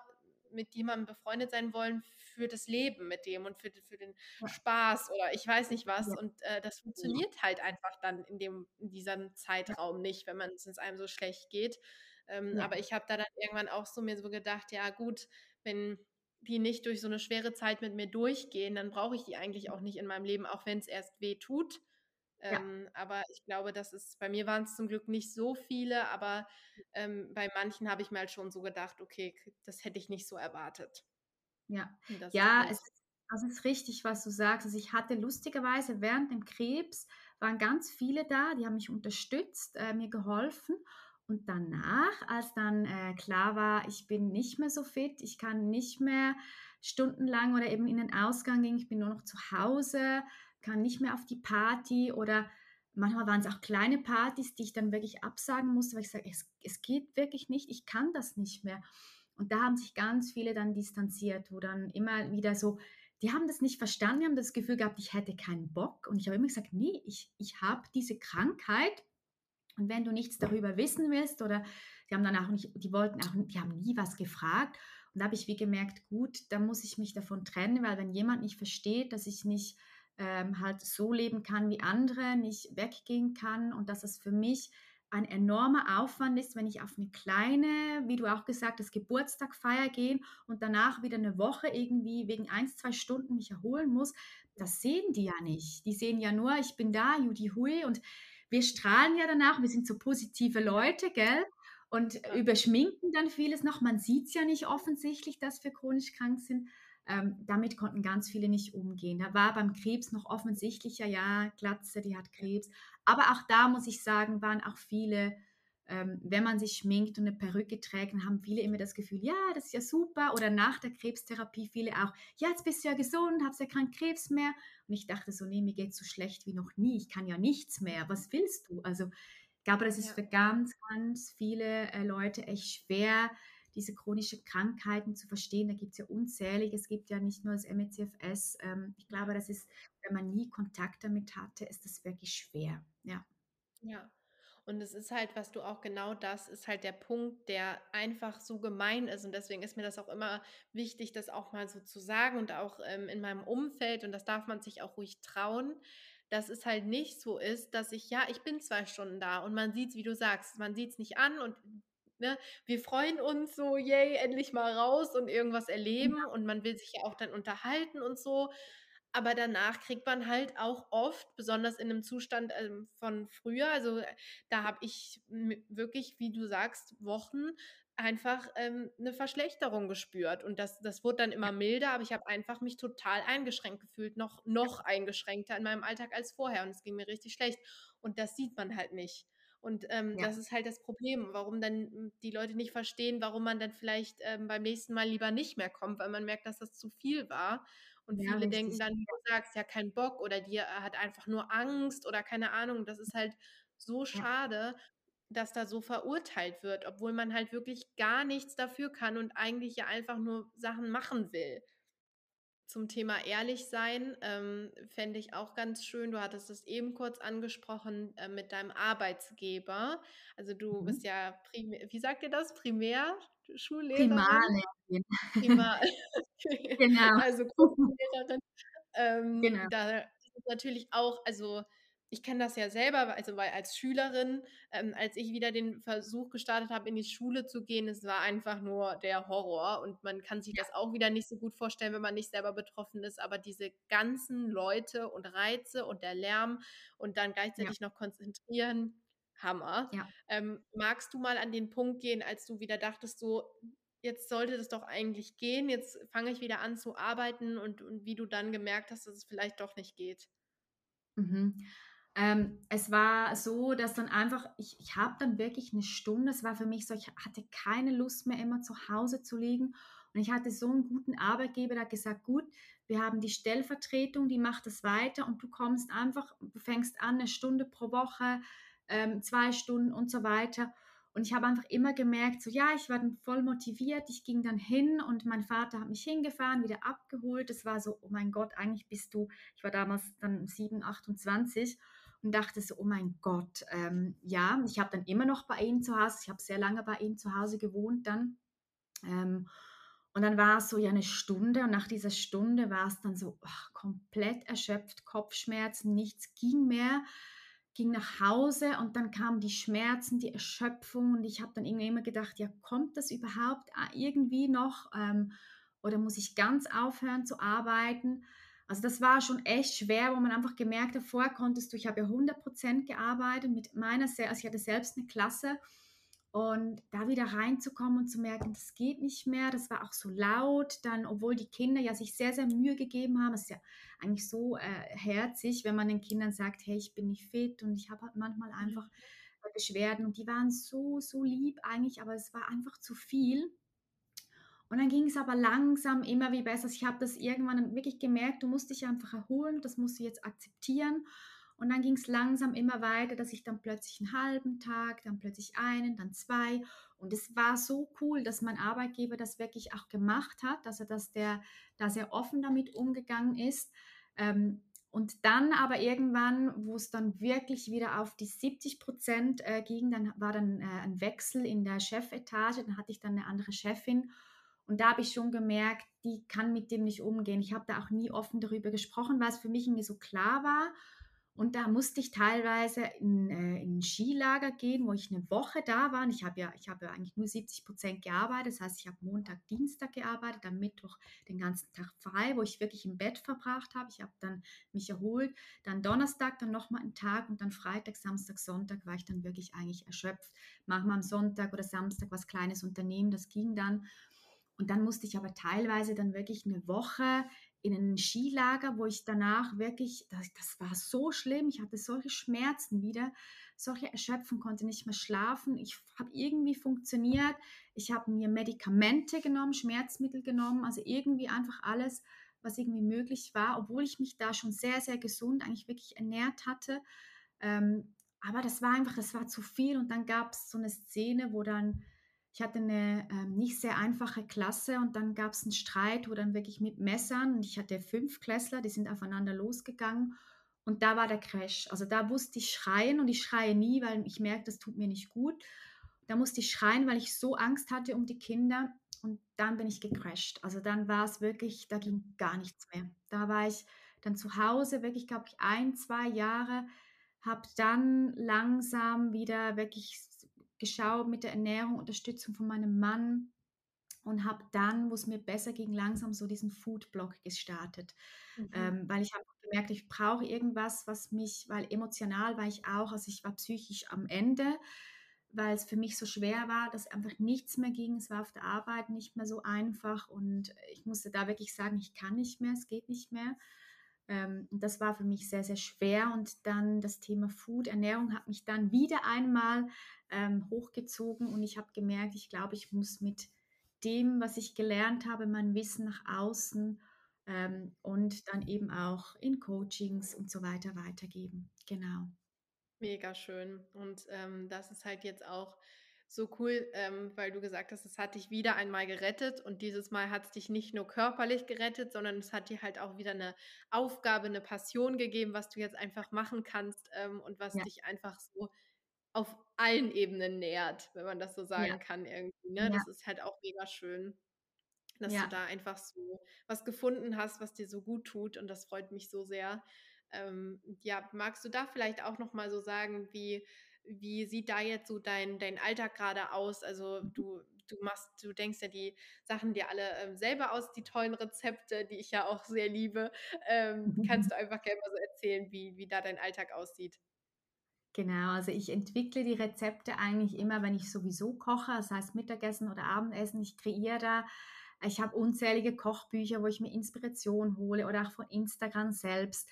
[SPEAKER 1] mit jemandem befreundet sein wollen für das Leben mit dem und für, für den
[SPEAKER 2] ja,
[SPEAKER 1] Spaß oder ich weiß nicht was.
[SPEAKER 2] ja,
[SPEAKER 1] Und äh, das
[SPEAKER 2] ja,
[SPEAKER 1] funktioniert halt einfach dann in dem, in diesem Zeitraum nicht, wenn man es einem so schlecht geht. Ähm, aber ich habe da dann irgendwann auch so mir so gedacht, ja gut, wenn die nicht durch so eine schwere Zeit mit mir durchgehen, dann brauche ich die eigentlich auch nicht in meinem Leben, auch wenn es erst weh tut.
[SPEAKER 2] Ja.
[SPEAKER 1] Ähm, aber ich glaube, das ist, bei mir waren es zum Glück nicht so viele, aber ähm, bei manchen habe ich mir halt schon so gedacht, okay, das hätte ich nicht so erwartet.
[SPEAKER 2] Ja, ja, es, das ist richtig, was du sagst. Also ich hatte lustigerweise während dem Krebs waren ganz viele da, die haben mich unterstützt, äh, mir geholfen. Und danach, als dann äh, klar war, ich bin nicht mehr so fit, ich kann nicht mehr stundenlang oder eben in den Ausgang gehen, ich bin nur noch zu Hause, kann nicht mehr auf die Party oder manchmal waren es auch kleine Partys, die ich dann wirklich absagen musste, weil ich sage, es, es geht wirklich nicht, ich kann das nicht mehr. Und da haben sich ganz viele dann distanziert, wo dann immer wieder so, die haben das nicht verstanden, die haben das Gefühl gehabt, ich hätte keinen Bock. Und ich habe immer gesagt, nee, ich, ich habe diese Krankheit. Und wenn du nichts darüber wissen willst oder die haben dann auch nicht, die wollten auch, die haben nie was gefragt. Und da habe ich wie gemerkt, gut, da muss ich mich davon trennen, weil wenn jemand nicht versteht, dass ich nicht ähm, halt so leben kann wie andere, nicht weggehen kann und dass es für mich ein enormer Aufwand ist, wenn ich auf eine kleine, wie du auch gesagt hast, Geburtstagfeier gehen und danach wieder eine Woche irgendwie wegen ein, zwei Stunden mich erholen muss. Das sehen die ja nicht. Die sehen ja nur, ich bin da, Judy Hui und wir strahlen ja danach, wir sind so positive Leute, gell? Und überschminken dann vieles noch. Man sieht es ja nicht offensichtlich, dass wir chronisch krank sind. Ähm, damit konnten ganz viele nicht umgehen. Da war beim Krebs noch offensichtlicher, ja, Glatze, die hat Krebs. Aber auch da muss ich sagen, waren auch viele, ähm, wenn man sich schminkt und eine Perücke trägt, dann haben viele immer das Gefühl, ja, das ist ja super. Oder nach der Krebstherapie viele auch, ja, jetzt bist du ja gesund, hast ja keinen Krebs mehr. Und ich dachte so, nee, mir geht es so schlecht wie noch nie. Ich kann ja nichts mehr. Was willst du? Also ich glaube, das ist ja. für ganz, ganz viele äh, Leute echt schwer, diese chronischen Krankheiten zu verstehen. Da gibt es ja unzählige. Es gibt ja nicht nur das MECFS. Ähm, ich glaube, das ist, wenn man nie Kontakt damit hatte, ist das wirklich schwer. Ja.
[SPEAKER 1] Ja. Und es ist halt, was du auch genau das ist halt der Punkt, der einfach so gemein ist. Und deswegen ist mir das auch immer wichtig, das auch mal so zu sagen und auch ähm, in meinem Umfeld. Und das darf man sich auch ruhig trauen, dass es halt nicht so ist, dass ich, ja, ich bin zwei Stunden da und man sieht es, wie du sagst, man sieht es nicht an und Ne? Wir freuen uns so, yay, endlich mal raus und irgendwas erleben ja. und man will sich ja auch dann unterhalten und so. Aber danach kriegt man halt auch oft, besonders in einem Zustand ähm, von früher, also äh, da habe ich wirklich, wie du sagst, Wochen einfach ähm, eine Verschlechterung gespürt. Und das, das wurde dann immer milder, aber ich habe einfach mich total eingeschränkt gefühlt, noch, noch eingeschränkter in meinem Alltag als vorher. Und es ging mir richtig schlecht. Und das sieht man halt nicht. Und ähm, ja. das ist halt das Problem, warum dann die Leute nicht verstehen, warum man dann vielleicht ähm, beim nächsten Mal lieber nicht mehr kommt, weil man merkt, dass das zu viel war. Und ja, viele denken dann, wie du sagst, ja, kein Bock oder die äh, hat einfach nur Angst oder keine Ahnung. Das ist halt so schade, ja. dass da so verurteilt wird, obwohl man halt wirklich gar nichts dafür kann und eigentlich ja einfach nur Sachen machen will zum Thema ehrlich sein ähm, fände ich auch ganz schön. Du hattest es eben kurz angesprochen äh, mit deinem Arbeitsgeber. Also du mhm. bist ja, primär, wie sagt ihr das? Primärschullehrerin?
[SPEAKER 2] Primarlehrerin.
[SPEAKER 1] Primar genau. Also Grundschullehrerin. Ähm, genau. Da ist natürlich auch, also ich kenne das ja selber, also weil als Schülerin, ähm, als ich wieder den Versuch gestartet habe, in die Schule zu gehen, es war einfach nur der Horror und man kann sich das auch wieder nicht so gut vorstellen, wenn man nicht selber betroffen ist, aber diese ganzen Leute und Reize und der Lärm und dann gleichzeitig ja. noch konzentrieren, Hammer. Ja. Ähm, magst du mal an den Punkt gehen, als du wieder dachtest, so, jetzt sollte das doch eigentlich gehen, jetzt fange ich wieder an zu arbeiten und, und wie du dann gemerkt hast, dass es vielleicht doch nicht geht?
[SPEAKER 2] Mhm. Ähm, es war so, dass dann einfach, ich, ich habe dann wirklich eine Stunde, es war für mich so, ich hatte keine Lust mehr immer zu Hause zu liegen und ich hatte so einen guten Arbeitgeber, der hat gesagt, gut, wir haben die Stellvertretung, die macht das weiter und du kommst einfach, du fängst an, eine Stunde pro Woche, ähm, zwei Stunden und so weiter. Und ich habe einfach immer gemerkt, so ja, ich war dann voll motiviert. Ich ging dann hin und mein Vater hat mich hingefahren, wieder abgeholt. Es war so, oh mein Gott, eigentlich bist du, ich war damals dann 7, 28 und dachte so, oh mein Gott, ähm, ja, ich habe dann immer noch bei ihnen zu Hause, ich habe sehr lange bei ihnen zu Hause gewohnt dann. Ähm, und dann war es so ja eine Stunde und nach dieser Stunde war es dann so ach, komplett erschöpft, Kopfschmerzen, nichts ging mehr, ging nach Hause und dann kamen die Schmerzen, die Erschöpfung und ich habe dann irgendwie immer gedacht, ja, kommt das überhaupt ah, irgendwie noch? Ähm, oder muss ich ganz aufhören zu arbeiten? Also das war schon echt schwer, wo man einfach gemerkt hat, vorher konntest du, ich habe ja 100% gearbeitet mit meiner, also ich hatte selbst eine Klasse und da wieder reinzukommen und zu merken, das geht nicht mehr, das war auch so laut, dann, obwohl die Kinder ja sich sehr, sehr Mühe gegeben haben, es ist ja eigentlich so äh, herzig, wenn man den Kindern sagt, hey, ich bin nicht fit und ich habe halt manchmal mhm. einfach Beschwerden und die waren so, so lieb eigentlich, aber es war einfach zu viel. Und dann ging es aber langsam immer wie besser. Ich habe das irgendwann wirklich gemerkt, du musst dich einfach erholen, das musst du jetzt akzeptieren. Und dann ging es langsam immer weiter, dass ich dann plötzlich einen halben Tag, dann plötzlich einen, dann zwei. Und es war so cool, dass mein Arbeitgeber das wirklich auch gemacht hat, dass er das der, da sehr offen damit umgegangen ist. Ähm, und dann aber irgendwann, wo es dann wirklich wieder auf die 70 Prozent äh, ging, dann war dann äh, ein Wechsel in der Chefetage, dann hatte ich dann eine andere Chefin. Und da habe ich schon gemerkt, die kann mit dem nicht umgehen. Ich habe da auch nie offen darüber gesprochen, weil es für mich irgendwie so klar war. Und da musste ich teilweise in, äh, in ein Skilager gehen, wo ich eine Woche da war. Und ich habe ja, ich ja eigentlich nur 70 Prozent gearbeitet. Das heißt, ich habe Montag, Dienstag gearbeitet, am Mittwoch den ganzen Tag frei, wo ich wirklich im Bett verbracht habe. Ich habe dann mich erholt. Dann Donnerstag, dann nochmal einen Tag und dann Freitag, Samstag, Sonntag war ich dann wirklich eigentlich erschöpft. Manchmal am Sonntag oder Samstag was Kleines unternehmen, das ging dann. Und dann musste ich aber teilweise dann wirklich eine Woche in ein Skilager, wo ich danach wirklich, das, das war so schlimm, ich hatte solche Schmerzen wieder, solche Erschöpfung, konnte nicht mehr schlafen. Ich habe irgendwie funktioniert. Ich habe mir Medikamente genommen, Schmerzmittel genommen, also irgendwie einfach alles, was irgendwie möglich war, obwohl ich mich da schon sehr, sehr gesund eigentlich wirklich ernährt hatte. Ähm, aber das war einfach, das war zu viel. Und dann gab es so eine Szene, wo dann ich hatte eine ähm, nicht sehr einfache Klasse und dann gab es einen Streit, wo dann wirklich mit Messern und ich hatte fünf Klässler, die sind aufeinander losgegangen und da war der Crash. Also da musste ich schreien und ich schreie nie, weil ich merke, das tut mir nicht gut. Da musste ich schreien, weil ich so Angst hatte um die Kinder und dann bin ich gecrashed. Also dann war es wirklich, da ging gar nichts mehr. Da war ich dann zu Hause, wirklich, glaube ich, ein, zwei Jahre, habe dann langsam wieder wirklich geschaut mit der Ernährung, Unterstützung von meinem Mann und habe dann, wo es mir besser ging, langsam so diesen Food-Blog gestartet, mhm. ähm, weil ich habe gemerkt, ich brauche irgendwas, was mich, weil emotional war ich auch, also ich war psychisch am Ende, weil es für mich so schwer war, dass einfach nichts mehr ging. Es war auf der Arbeit nicht mehr so einfach und ich musste da wirklich sagen, ich kann nicht mehr, es geht nicht mehr. Ähm, das war für mich sehr, sehr schwer. Und dann das Thema Food, Ernährung hat mich dann wieder einmal ähm, hochgezogen und ich habe gemerkt, ich glaube, ich muss mit dem, was ich gelernt habe, mein Wissen nach außen ähm, und dann eben auch in Coachings und so weiter weitergeben. Genau.
[SPEAKER 1] Mega schön. Und ähm, das ist halt jetzt auch so cool, ähm, weil du gesagt hast, es hat dich wieder einmal gerettet und dieses Mal hat es dich nicht nur körperlich gerettet, sondern es hat dir halt auch wieder eine Aufgabe, eine Passion gegeben, was du jetzt einfach machen kannst ähm, und was ja. dich einfach so auf allen Ebenen nährt, wenn man das so sagen ja. kann irgendwie. Ne? Ja. Das ist halt auch mega schön, dass du da einfach so was gefunden hast, was dir so gut tut und das freut mich so sehr. Ähm, ja, magst du da vielleicht auch noch mal so sagen, wie wie sieht da jetzt so dein, dein Alltag gerade aus? Also mhm. du, du machst, du denkst ja die Sachen dir alle ähm, selber aus, die tollen Rezepte, die ich ja auch sehr liebe. Ähm, kannst du einfach gerne mal so erzählen, wie, wie da dein Alltag aussieht?
[SPEAKER 2] Genau, also ich entwickle die Rezepte eigentlich immer, wenn ich sowieso koche, das heißt Mittagessen oder Abendessen. Ich kreiere da, ich habe unzählige Kochbücher, wo ich mir Inspiration hole oder auch von Instagram selbst.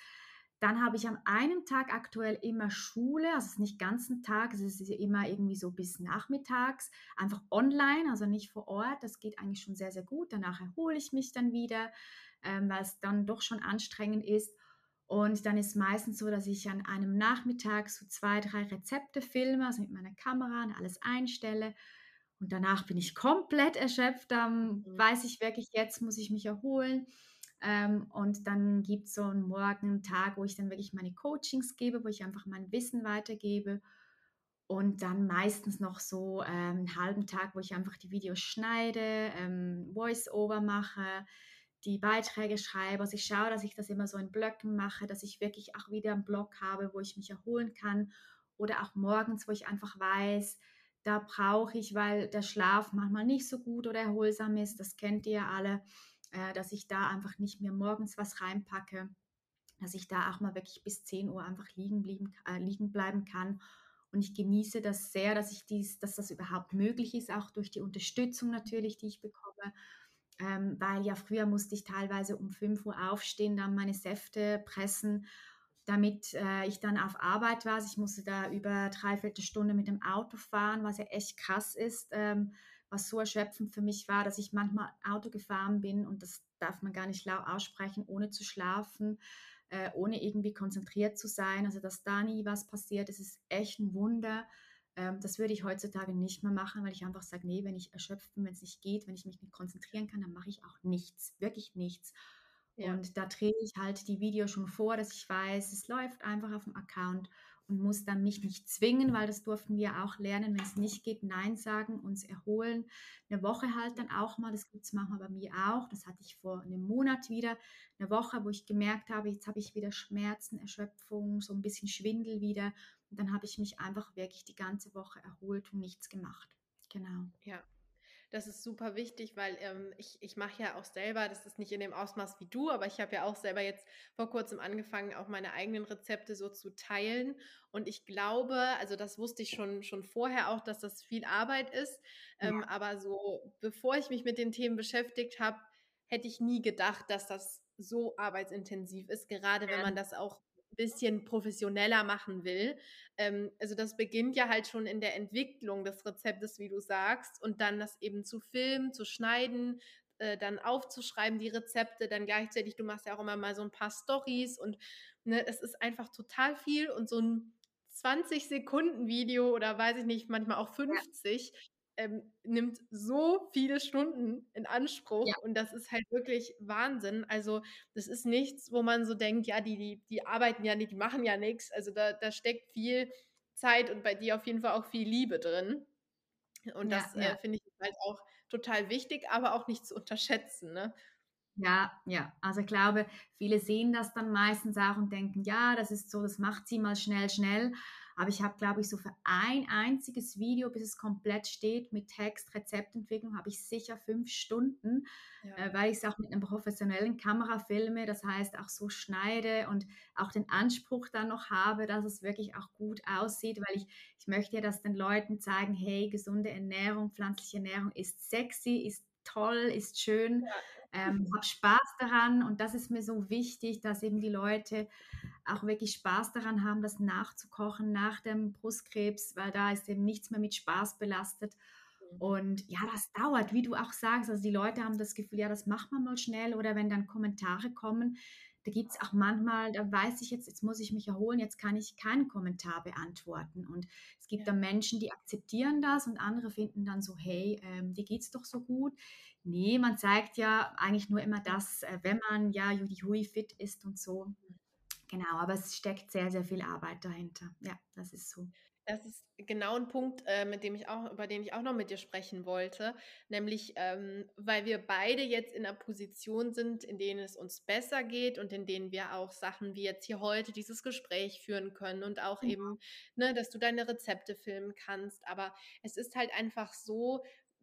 [SPEAKER 2] Dann habe ich an einem Tag aktuell immer Schule, also es ist nicht ganzen Tag, es ist immer irgendwie so bis nachmittags, einfach online, also nicht vor Ort. Das geht eigentlich schon sehr, sehr gut. Danach erhole ich mich dann wieder, ähm, weil es dann doch schon anstrengend ist. Und dann ist meistens so, dass ich an einem Nachmittag so zwei, drei Rezepte filme, also mit meiner Kamera und alles einstelle. Und danach bin ich komplett erschöpft. Dann mhm. weiß ich wirklich, jetzt muss ich mich erholen. Ähm, und dann gibt es so einen Morgen, einen Tag, wo ich dann wirklich meine Coachings gebe, wo ich einfach mein Wissen weitergebe. Und dann meistens noch so ähm, einen halben Tag, wo ich einfach die Videos schneide, ähm, Voice-Over mache, die Beiträge schreibe. Also ich schaue, dass ich das immer so in Blöcken mache, dass ich wirklich auch wieder einen Blog habe, wo ich mich erholen kann. Oder auch morgens, wo ich einfach weiß, da brauche ich, weil der Schlaf manchmal nicht so gut oder erholsam ist, das kennt ihr alle, äh, dass ich da einfach nicht mehr morgens was reinpacke, dass ich da auch mal wirklich bis 10 Uhr einfach liegen, blieben, äh, liegen bleiben kann. Und ich genieße das sehr, dass ich dies, dass das überhaupt möglich ist, auch durch die Unterstützung natürlich, die ich bekomme. Ähm, weil ja früher musste ich teilweise um 5 Uhr aufstehen, dann meine Säfte pressen, damit äh, ich dann auf Arbeit war. Ich musste da über dreiviertel Stunde mit dem Auto fahren, was ja echt krass ist. Ähm, was so erschöpfend für mich war, dass ich manchmal Auto gefahren bin und das darf man gar nicht laut aussprechen, ohne zu schlafen, äh, ohne irgendwie konzentriert zu sein. Also dass da nie was passiert, das ist echt ein Wunder. Ähm, das würde ich heutzutage nicht mehr machen, weil ich einfach sage, nee, wenn ich erschöpft bin, wenn es nicht geht, wenn ich mich nicht konzentrieren kann, dann mache ich auch nichts, wirklich nichts. Ja. Und da drehe ich halt die Videos schon vor, dass ich weiß, es läuft einfach auf dem Account und muss dann mich nicht zwingen, weil das durften wir auch lernen, wenn es nicht geht, Nein sagen, uns erholen. Eine Woche halt dann auch mal, das gibt es manchmal bei mir auch, das hatte ich vor einem Monat wieder, eine Woche, wo ich gemerkt habe, jetzt habe ich wieder Schmerzen, Erschöpfung, so ein bisschen Schwindel wieder. Und dann habe ich mich einfach wirklich die ganze Woche erholt und nichts gemacht. Genau.
[SPEAKER 1] Ja, das ist super wichtig, weil ähm, ich, ich mache ja auch selber, das ist nicht in dem Ausmaß wie du, aber ich habe ja auch selber jetzt vor kurzem angefangen, auch meine eigenen Rezepte so zu teilen. Und ich glaube, also das wusste ich schon, schon vorher auch, dass das viel Arbeit ist. Ähm, ja. Aber so, bevor ich mich mit den Themen beschäftigt habe, hätte ich nie gedacht, dass das so arbeitsintensiv ist, gerade wenn man das auch bisschen professioneller machen will. Ähm, also das beginnt ja halt schon in der Entwicklung des Rezeptes, wie du sagst, und dann das eben zu filmen, zu schneiden, äh, dann aufzuschreiben, die Rezepte, dann gleichzeitig, du machst ja auch immer mal so ein paar Stories und ne, es ist einfach total viel und so ein 20 Sekunden Video oder weiß ich nicht, manchmal auch 50, ja ähm, nimmt so viele Stunden in Anspruch ja. und das ist halt wirklich Wahnsinn. Also das ist nichts, wo man so denkt, ja, die, die, die arbeiten ja nicht, die machen ja nichts. Also da, da steckt viel Zeit und bei dir auf jeden Fall auch viel Liebe drin. Und ja, das äh, ja. äh, finde ich halt auch total wichtig, aber auch nicht zu unterschätzen. Ne?
[SPEAKER 2] Ja, ja. Also ich glaube, viele sehen das dann meistens auch und denken, ja, das ist so, das macht sie mal schnell, schnell. Aber ich habe, glaube ich, so für ein einziges Video, bis es komplett steht mit Text, Rezeptentwicklung, habe ich sicher fünf Stunden, ja. äh, weil ich es auch mit einer professionellen Kamera filme. Das heißt, auch so schneide und auch den Anspruch dann noch habe, dass es wirklich auch gut aussieht, weil ich, ich möchte ja, dass den Leuten zeigen, hey, gesunde Ernährung, pflanzliche Ernährung ist sexy, ist toll, ist schön. Ja ähm, habe Spaß daran und das ist mir so wichtig, dass eben die Leute auch wirklich Spaß daran haben, das nachzukochen nach dem Brustkrebs, weil da ist eben nichts mehr mit Spaß belastet. Mhm. Und ja, das dauert, wie du auch sagst. Also die Leute haben das Gefühl, ja, das macht man mal schnell. Oder wenn dann Kommentare kommen, da gibt es auch manchmal, da weiß ich jetzt, jetzt muss ich mich erholen, jetzt kann ich keinen Kommentar beantworten. Und es gibt ja. dann Menschen, die akzeptieren das und andere finden dann so, hey, ähm, dir geht's doch so gut. Nee, man zeigt ja eigentlich nur immer das, äh, wenn man ja Judy Hui fit ist und so. Genau, aber es steckt sehr, sehr viel Arbeit dahinter. Ja, das ist so.
[SPEAKER 1] Das ist genau ein Punkt, äh, mit dem ich auch, über den ich auch noch mit dir sprechen wollte, nämlich ähm, weil wir beide jetzt in einer Position sind, in denen es uns besser geht und in denen wir auch Sachen wie jetzt hier heute dieses Gespräch führen können und auch ja. eben, ne, dass du deine Rezepte filmen kannst. Aber es ist halt einfach so,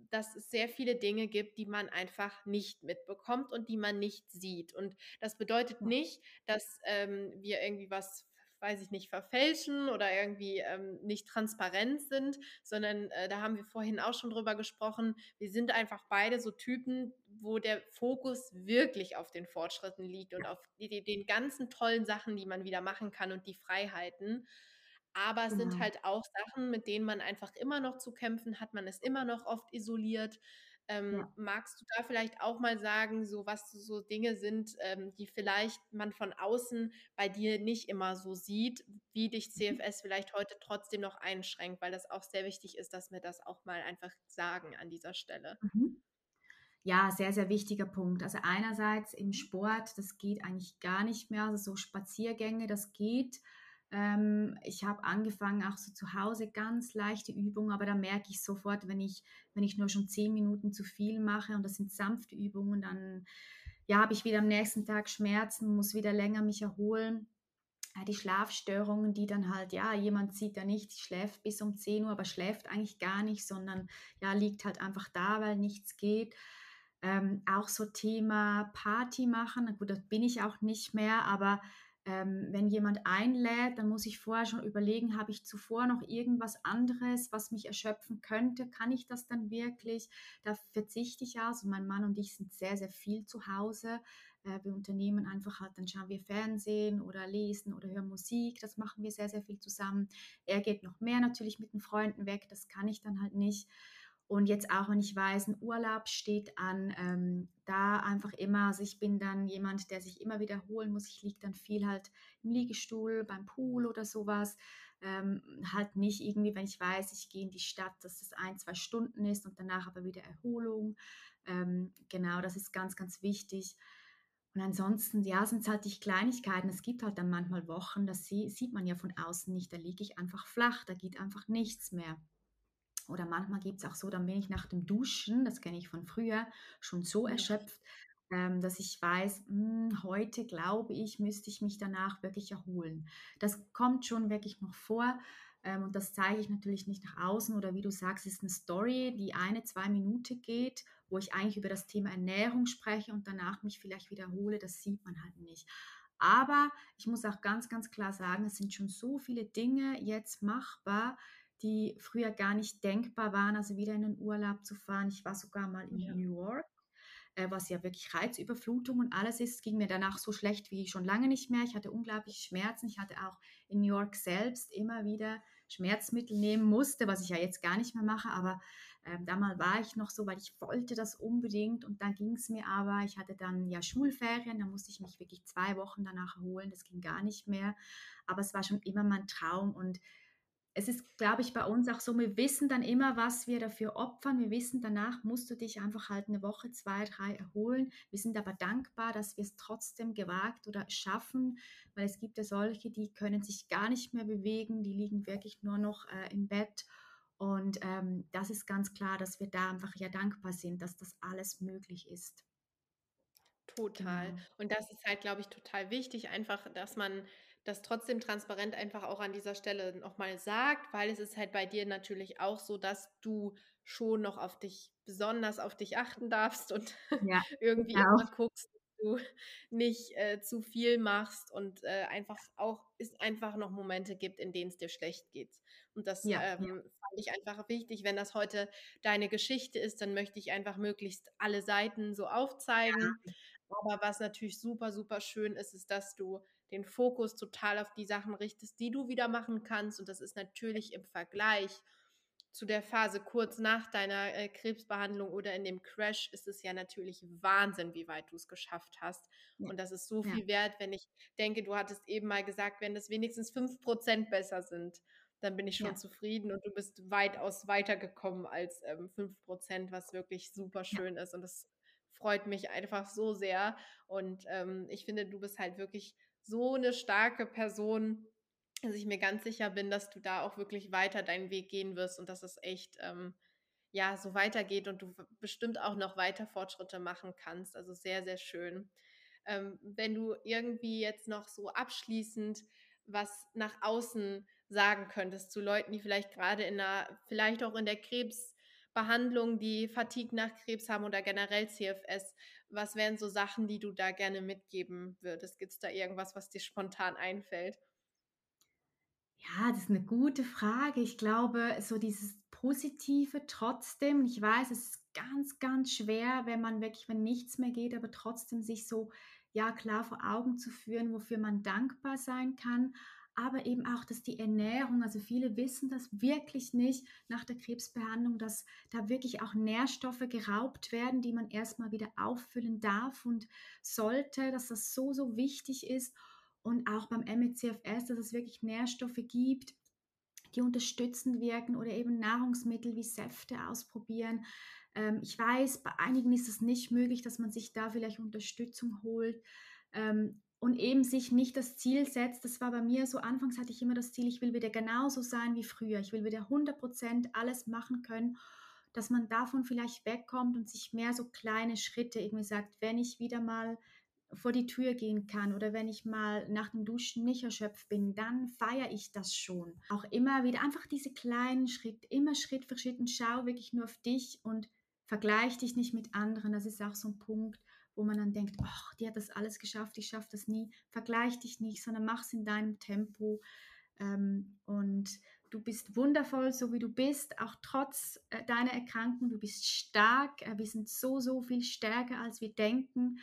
[SPEAKER 1] dass es sehr viele Dinge gibt, die man einfach nicht mitbekommt und die man nicht sieht. Und das bedeutet nicht, dass ähm, wir irgendwie was weiß ich nicht, verfälschen oder irgendwie ähm, nicht transparent sind, sondern äh, da haben wir vorhin auch schon drüber gesprochen. Wir sind einfach beide so Typen, wo der Fokus wirklich auf den Fortschritten liegt und auf die, den ganzen tollen Sachen, die man wieder machen kann und die Freiheiten. Aber es genau. sind halt auch Sachen, mit denen man einfach immer noch zu kämpfen hat. Man ist immer noch oft isoliert. Ähm, ja. Magst du da vielleicht auch mal sagen, so was so Dinge sind, ähm, die vielleicht man von außen bei dir nicht immer so sieht, wie dich CFS mhm. vielleicht heute trotzdem noch einschränkt, weil das auch sehr wichtig ist, dass wir das auch mal einfach sagen an dieser Stelle.
[SPEAKER 2] Mhm. Ja, sehr, sehr wichtiger Punkt. Also einerseits im Sport, das geht eigentlich gar nicht mehr, also so Spaziergänge, das geht. Ähm, ich habe angefangen auch so zu Hause ganz leichte Übungen, aber da merke ich sofort, wenn ich, wenn ich nur schon zehn Minuten zu viel mache und das sind sanfte Übungen, dann ja, habe ich wieder am nächsten Tag Schmerzen, muss wieder länger mich erholen. die Schlafstörungen, die dann halt, ja, jemand sieht ja nicht, schläft bis um 10 Uhr, aber schläft eigentlich gar nicht, sondern ja, liegt halt einfach da, weil nichts geht. Ähm, auch so Thema Party machen, gut, das bin ich auch nicht mehr, aber ähm, wenn jemand einlädt, dann muss ich vorher schon überlegen, habe ich zuvor noch irgendwas anderes, was mich erschöpfen könnte? Kann ich das dann wirklich? Da verzichte ich also. Mein Mann und ich sind sehr, sehr viel zu Hause. Äh, wir unternehmen einfach halt, dann schauen wir Fernsehen oder lesen oder hören Musik. Das machen wir sehr, sehr viel zusammen. Er geht noch mehr natürlich mit den Freunden weg. Das kann ich dann halt nicht. Und jetzt auch, wenn ich weiß, ein Urlaub steht an, ähm, da einfach immer, also ich bin dann jemand, der sich immer wiederholen muss. Ich liege dann viel halt im Liegestuhl, beim Pool oder sowas. Ähm, halt nicht irgendwie, wenn ich weiß, ich gehe in die Stadt, dass das ein, zwei Stunden ist und danach aber wieder Erholung. Ähm, genau, das ist ganz, ganz wichtig. Und ansonsten, ja, sind es halt die Kleinigkeiten. Es gibt halt dann manchmal Wochen, das sieht man ja von außen nicht. Da liege ich einfach flach, da geht einfach nichts mehr. Oder manchmal gibt es auch so, dann bin ich nach dem Duschen, das kenne ich von früher, schon so erschöpft, ähm, dass ich weiß, mh, hm, heute glaube ich, müsste ich mich danach wirklich erholen. Das kommt schon wirklich noch vor. Ähm, und das zeige ich natürlich nicht nach außen oder wie du sagst, ist eine Story, die eine, zwei Minuten geht, wo ich eigentlich über das Thema Ernährung spreche und danach mich vielleicht wiederhole. Das sieht man halt nicht. Aber ich muss auch ganz, ganz klar sagen, es sind schon so viele Dinge jetzt machbar, die früher gar nicht denkbar waren, also wieder in den Urlaub zu fahren. Ich war sogar mal in ja. New York, äh, was ja wirklich Reizüberflutung und alles ist. Es ging mir danach so schlecht wie schon lange nicht mehr. Ich hatte unglaublich Schmerzen. Ich hatte auch in New York selbst immer wieder Schmerzmittel nehmen musste, was ich ja jetzt gar nicht mehr mache, aber ähm, damals war ich noch so, weil ich wollte das unbedingt und dann ging es mir aber, ich hatte dann ja Schulferien, da musste ich mich wirklich zwei Wochen danach erholen, das ging gar nicht mehr, aber es war schon immer mein Traum und es ist, glaube ich, bei uns auch so, wir wissen dann immer, was wir dafür opfern. Wir wissen, danach musst du dich einfach halt eine Woche, zwei, drei erholen. Wir sind aber dankbar, dass wir es trotzdem gewagt oder schaffen, weil es gibt ja solche, die können sich gar nicht mehr bewegen, die liegen wirklich nur noch äh, im Bett. Und ähm, das ist ganz klar, dass wir da einfach ja dankbar sind, dass das alles möglich ist.
[SPEAKER 1] Total. Genau. Und das ist halt, glaube ich, total wichtig, einfach, dass man das trotzdem transparent einfach auch an dieser Stelle nochmal sagt, weil es ist halt bei dir natürlich auch so, dass du schon noch auf dich, besonders auf dich achten darfst und ja, irgendwie auch. immer guckst, dass du nicht äh, zu viel machst und äh, einfach auch, es einfach noch Momente gibt, in denen es dir schlecht geht. Und das ja, ähm, ja. fand ich einfach wichtig. Wenn das heute deine Geschichte ist, dann möchte ich einfach möglichst alle Seiten so aufzeigen. Aber was natürlich super, super schön ist, ist, dass du den Fokus total auf die Sachen richtest, die du wieder machen kannst. Und das ist natürlich im Vergleich zu der Phase kurz nach deiner äh, Krebsbehandlung oder in dem Crash ist es ja natürlich Wahnsinn, wie weit du es geschafft hast. Ja. Und das ist so viel ja. wert, wenn ich denke, du hattest eben mal gesagt, wenn das wenigstens 5% besser sind, dann bin ich schon ja. zufrieden und du bist weitaus weitergekommen als ähm, 5%, was wirklich super schön ist. Und das freut mich einfach so sehr. Und ähm, ich finde, du bist halt wirklich so eine starke Person, dass ich mir ganz sicher bin, dass du da auch wirklich weiter deinen Weg gehen wirst und dass es echt ähm, ja so weitergeht und du bestimmt auch noch weiter Fortschritte machen kannst. Also sehr, sehr schön. Ähm, wenn du irgendwie jetzt noch so abschließend was nach außen sagen könntest zu Leuten, die vielleicht gerade in einer, vielleicht auch in der Krebsbehandlung, die Fatigue nach Krebs haben oder generell CFS, was wären so Sachen, die du da gerne mitgeben würdest? Gibt es da irgendwas, was dir spontan einfällt?
[SPEAKER 2] Ja, das ist eine gute Frage. Ich glaube, so dieses Positive trotzdem, ich weiß, es ist ganz, ganz schwer, wenn man wirklich, wenn nichts mehr geht, aber trotzdem sich so, ja, klar vor Augen zu führen, wofür man dankbar sein kann aber eben auch, dass die Ernährung, also viele wissen das wirklich nicht nach der Krebsbehandlung, dass da wirklich auch Nährstoffe geraubt werden, die man erstmal wieder auffüllen darf und sollte, dass das so, so wichtig ist. Und auch beim MECFS, dass es wirklich Nährstoffe gibt, die unterstützend wirken oder eben Nahrungsmittel wie Säfte ausprobieren. Ähm, ich weiß, bei einigen ist es nicht möglich, dass man sich da vielleicht Unterstützung holt. Ähm, und eben sich nicht das Ziel setzt, das war bei mir so, anfangs hatte ich immer das Ziel, ich will wieder genauso sein wie früher, ich will wieder 100% alles machen können, dass man davon vielleicht wegkommt und sich mehr so kleine Schritte irgendwie sagt, wenn ich wieder mal vor die Tür gehen kann oder wenn ich mal nach dem Duschen nicht erschöpft bin, dann feiere ich das schon. Auch immer wieder einfach diese kleinen Schritte, immer Schritt für Schritt und schau wirklich nur auf dich und vergleich dich nicht mit anderen. Das ist auch so ein Punkt, wo man dann denkt, ach, die hat das alles geschafft, ich schaffe das nie. Vergleich dich nicht, sondern mach es in deinem Tempo. Ähm, und du bist wundervoll, so wie du bist, auch trotz äh, deiner Erkrankung. Du bist stark. Äh, wir sind so, so viel stärker, als wir denken.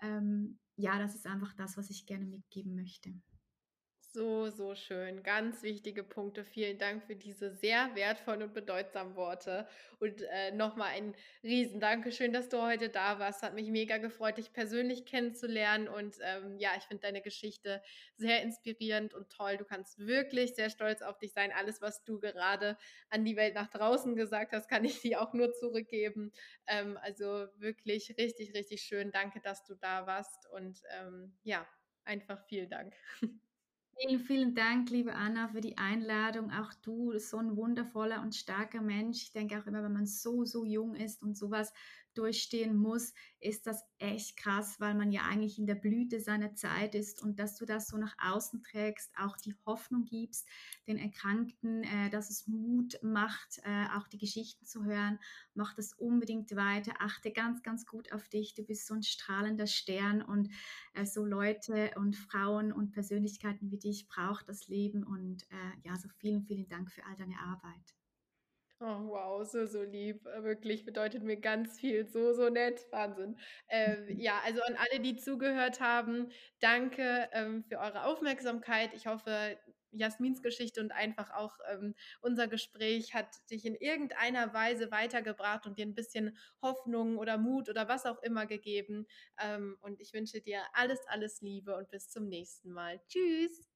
[SPEAKER 2] Ähm, ja, das ist einfach das, was ich gerne mitgeben möchte.
[SPEAKER 1] So, so schön. Ganz wichtige Punkte. Vielen Dank für diese sehr wertvollen und bedeutsamen Worte. Und äh, nochmal ein riesen Dankeschön, dass du heute da warst. Hat mich mega gefreut, dich persönlich kennenzulernen. Und ähm, ja, ich finde deine Geschichte sehr inspirierend und toll. Du kannst wirklich sehr stolz auf dich sein. Alles, was du gerade an die Welt nach draußen gesagt hast, kann ich dir auch nur zurückgeben. Ähm, also wirklich richtig, richtig schön. Danke, dass du da warst. Und ähm, ja, einfach vielen Dank.
[SPEAKER 2] Vielen, vielen Dank, liebe Anna, für die Einladung. Auch du, so ein wundervoller und starker Mensch. Ich denke auch immer, wenn man so, so jung ist und sowas durchstehen muss, ist das echt krass, weil man ja eigentlich in der Blüte seiner Zeit ist und dass du das so nach außen trägst, auch die Hoffnung gibst, den Erkrankten, äh, dass es Mut macht, äh, auch die Geschichten zu hören, mach das unbedingt weiter, achte ganz, ganz gut auf dich, du bist so ein strahlender Stern und äh, so Leute und Frauen und Persönlichkeiten wie dich braucht das Leben und äh, ja, so vielen, vielen Dank für all deine Arbeit.
[SPEAKER 1] Oh, wow, so, so lieb. Wirklich bedeutet mir ganz viel. So, so nett. Wahnsinn. Ähm, ja, also an alle, die zugehört haben, danke ähm, für eure Aufmerksamkeit. Ich hoffe, Jasmins Geschichte und einfach auch ähm, unser Gespräch hat dich in irgendeiner Weise weitergebracht und dir ein bisschen Hoffnung oder Mut oder was auch immer gegeben. Ähm, und ich wünsche dir alles, alles Liebe und bis zum nächsten Mal. Tschüss.